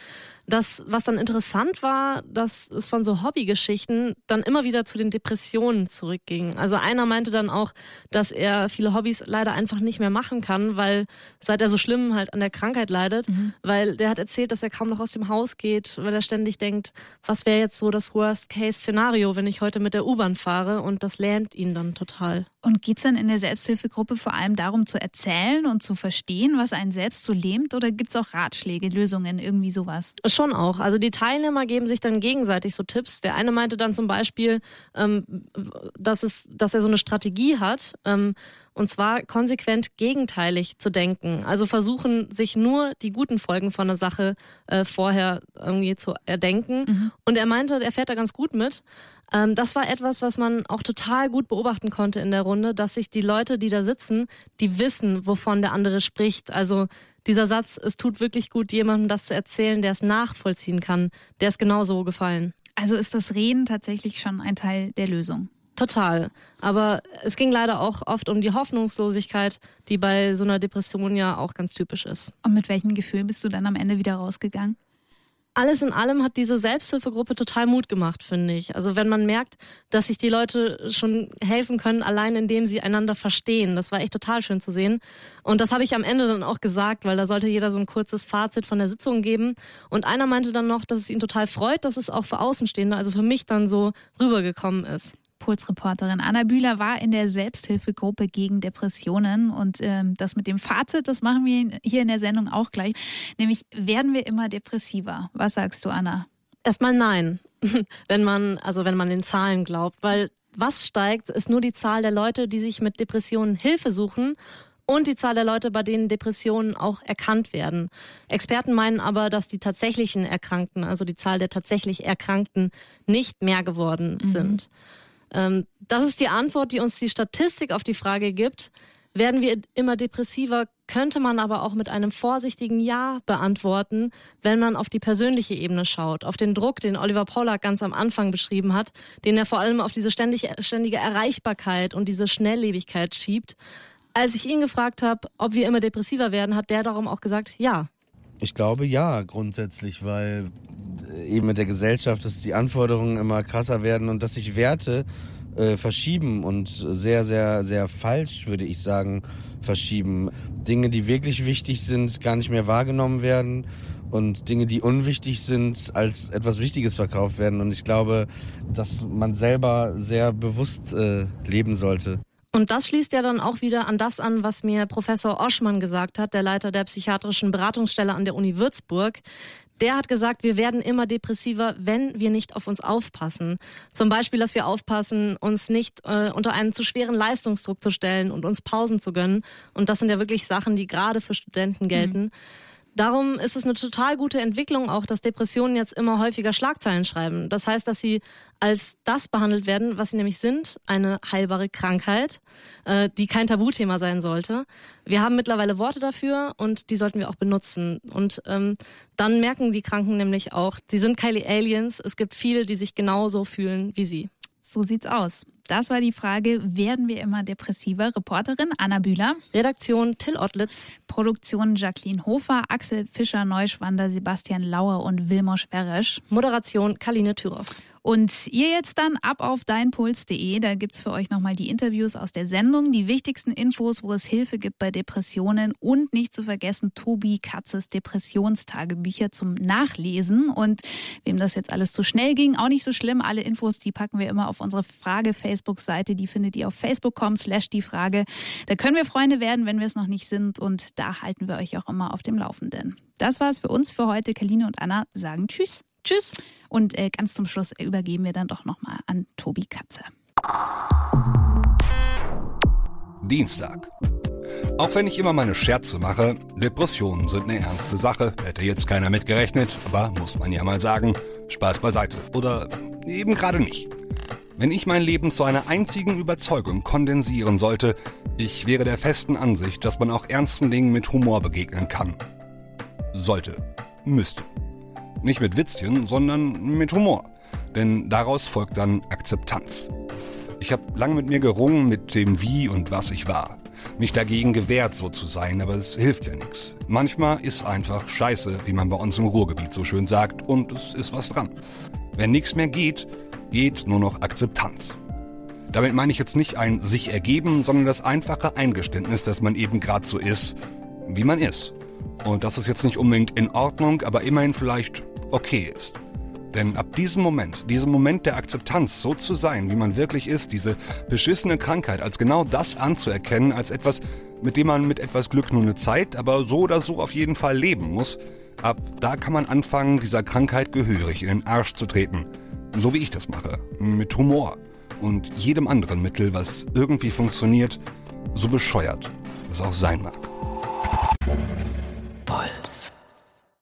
Das, was dann interessant war, dass es von so Hobbygeschichten dann immer wieder zu den Depressionen zurückging. Also einer meinte dann auch, dass er viele Hobbys leider einfach nicht mehr machen kann, weil seit er so schlimm halt an der Krankheit leidet, Mhm. weil der hat erzählt, dass er kaum noch aus dem Haus geht, weil er ständig denkt, was wäre jetzt so das Worst-Case-Szenario, wenn ich heute mit der U-Bahn fahre und das lernt ihn dann total. Und geht es dann in der Selbsthilfegruppe vor allem darum zu erzählen und zu verstehen, was einen selbst so lähmt? Oder gibt es auch Ratschläge, Lösungen, irgendwie sowas? Schon auch. Also die Teilnehmer geben sich dann gegenseitig so Tipps. Der eine meinte dann zum Beispiel, ähm, dass, es, dass er so eine Strategie hat, ähm, und zwar konsequent gegenteilig zu denken. Also versuchen, sich nur die guten Folgen von einer Sache äh, vorher irgendwie zu erdenken. Und er meinte, er fährt da ganz gut mit. Ähm, das war etwas, was man auch total gut beobachten konnte in der Runde, dass sich die Leute, die da sitzen, die wissen, wovon der andere spricht. Also dieser Satz, es tut wirklich gut, jemandem das zu erzählen, der es nachvollziehen kann, der ist genauso gefallen. Also ist das Reden tatsächlich schon ein Teil der Lösung? Total. Aber es ging leider auch oft um die Hoffnungslosigkeit, die bei so einer Depression ja auch ganz typisch ist. Und mit welchem Gefühl bist du dann am Ende wieder rausgegangen? Alles in allem hat diese Selbsthilfegruppe total Mut gemacht, finde ich. Also wenn man merkt, dass sich die Leute schon helfen können, allein indem sie einander verstehen. Das war echt total schön zu sehen. Und das habe ich am Ende dann auch gesagt, weil da sollte jeder so ein kurzes Fazit von der Sitzung geben. Und einer meinte dann noch, dass es ihn total freut, dass es auch für Außenstehende, also für mich dann so rübergekommen ist. Puls-Reporterin Anna Bühler war in der Selbsthilfegruppe gegen Depressionen. Und ähm, das mit dem Fazit, das machen wir hier in der Sendung auch gleich. Nämlich, werden wir immer depressiver? Was sagst du, Anna? Erstmal nein. wenn man, also wenn man den Zahlen glaubt, weil Was steigt, ist nur die Zahl der Leute, die sich mit Depressionen Hilfe suchen und die Zahl der Leute, bei denen Depressionen auch erkannt werden. Experten meinen aber, dass die tatsächlichen Erkrankten, also die Zahl der tatsächlich Erkrankten, nicht mehr geworden mhm. sind. Ähm, das ist die Antwort, die uns die Statistik auf die Frage gibt. Werden wir immer depressiver, könnte man aber auch mit einem vorsichtigen Ja beantworten, wenn man auf die persönliche Ebene schaut, auf den Druck, den Oliver Pollack ganz am Anfang beschrieben hat, den er vor allem auf diese ständige, ständige Erreichbarkeit und diese Schnelllebigkeit schiebt. Als ich ihn gefragt habe, ob wir immer depressiver werden, hat der darum auch gesagt, ja. Ich glaube ja, grundsätzlich, weil eben mit der Gesellschaft, dass die Anforderungen immer krasser werden und dass sich Werte äh, verschieben und sehr, sehr, sehr falsch, würde ich sagen, verschieben. Dinge, die wirklich wichtig sind, gar nicht mehr wahrgenommen werden und Dinge, die unwichtig sind, als etwas Wichtiges verkauft werden. Und ich glaube, dass man selber sehr bewusst äh, leben sollte. Und das schließt ja dann auch wieder an das an, was mir Professor Oschmann gesagt hat, der Leiter der psychiatrischen Beratungsstelle an der Uni Würzburg. Der hat gesagt, wir werden immer depressiver, wenn wir nicht auf uns aufpassen. Zum Beispiel, dass wir aufpassen, uns nicht äh, unter einen zu schweren Leistungsdruck zu stellen und uns Pausen zu gönnen. Und das sind ja wirklich Sachen, die gerade für Studenten gelten. Mhm. Darum ist es eine total gute Entwicklung auch, dass Depressionen jetzt immer häufiger Schlagzeilen schreiben. Das heißt, dass sie als das behandelt werden, was sie nämlich sind, eine heilbare Krankheit, äh, die kein Tabuthema sein sollte. Wir haben mittlerweile Worte dafür und die sollten wir auch benutzen. Und ähm, dann merken die Kranken nämlich auch, sie sind keine Aliens. Es gibt viele, die sich genauso fühlen wie sie. So sieht's aus. Das war die Frage, werden wir immer depressiver? Reporterin Anna Bühler. Redaktion Till Ottlitz. Produktion Jacqueline Hofer, Axel Fischer, Neuschwander, Sebastian Lauer und Wilmosch Beresch. Moderation Kaline Thüroff. Und ihr jetzt dann ab auf deinpuls.de, da gibt es für euch nochmal die Interviews aus der Sendung, die wichtigsten Infos, wo es Hilfe gibt bei Depressionen und nicht zu vergessen Tobi Katzes Depressionstagebücher zum Nachlesen. Und wem das jetzt alles zu schnell ging, auch nicht so schlimm. Alle Infos, die packen wir immer auf unsere Frage-Facebook-Seite. Die findet ihr auf facebook.com slash die Frage. Da können wir Freunde werden, wenn wir es noch nicht sind. Und da halten wir euch auch immer auf dem Laufenden. Das war's für uns für heute. Kaline und Anna sagen Tschüss. Tschüss. Und äh, ganz zum Schluss übergeben wir dann doch nochmal an Tobi Katze. Dienstag. Auch wenn ich immer meine Scherze mache, Depressionen sind eine ernste Sache. Hätte jetzt keiner mitgerechnet, aber muss man ja mal sagen, Spaß beiseite. Oder eben gerade nicht. Wenn ich mein Leben zu einer einzigen Überzeugung kondensieren sollte, ich wäre der festen Ansicht, dass man auch ernsten Dingen mit Humor begegnen kann. Sollte. Müsste. Nicht mit Witzchen, sondern mit Humor. Denn daraus folgt dann Akzeptanz. Ich habe lange mit mir gerungen, mit dem Wie und was ich war. Mich dagegen gewehrt, so zu sein, aber es hilft ja nichts. Manchmal ist einfach Scheiße, wie man bei uns im Ruhrgebiet so schön sagt, und es ist was dran. Wenn nichts mehr geht, geht nur noch Akzeptanz. Damit meine ich jetzt nicht ein sich ergeben, sondern das einfache Eingeständnis, dass man eben gerade so ist, wie man ist. Und das ist jetzt nicht unbedingt in Ordnung, aber immerhin vielleicht okay ist. Denn ab diesem Moment, diesem Moment der Akzeptanz, so zu sein, wie man wirklich ist, diese beschissene Krankheit als genau das anzuerkennen, als etwas, mit dem man mit etwas Glück nur eine Zeit, aber so oder so auf jeden Fall leben muss, ab da kann man anfangen, dieser Krankheit gehörig in den Arsch zu treten. So wie ich das mache, mit Humor und jedem anderen Mittel, was irgendwie funktioniert, so bescheuert es auch sein mag. Puls.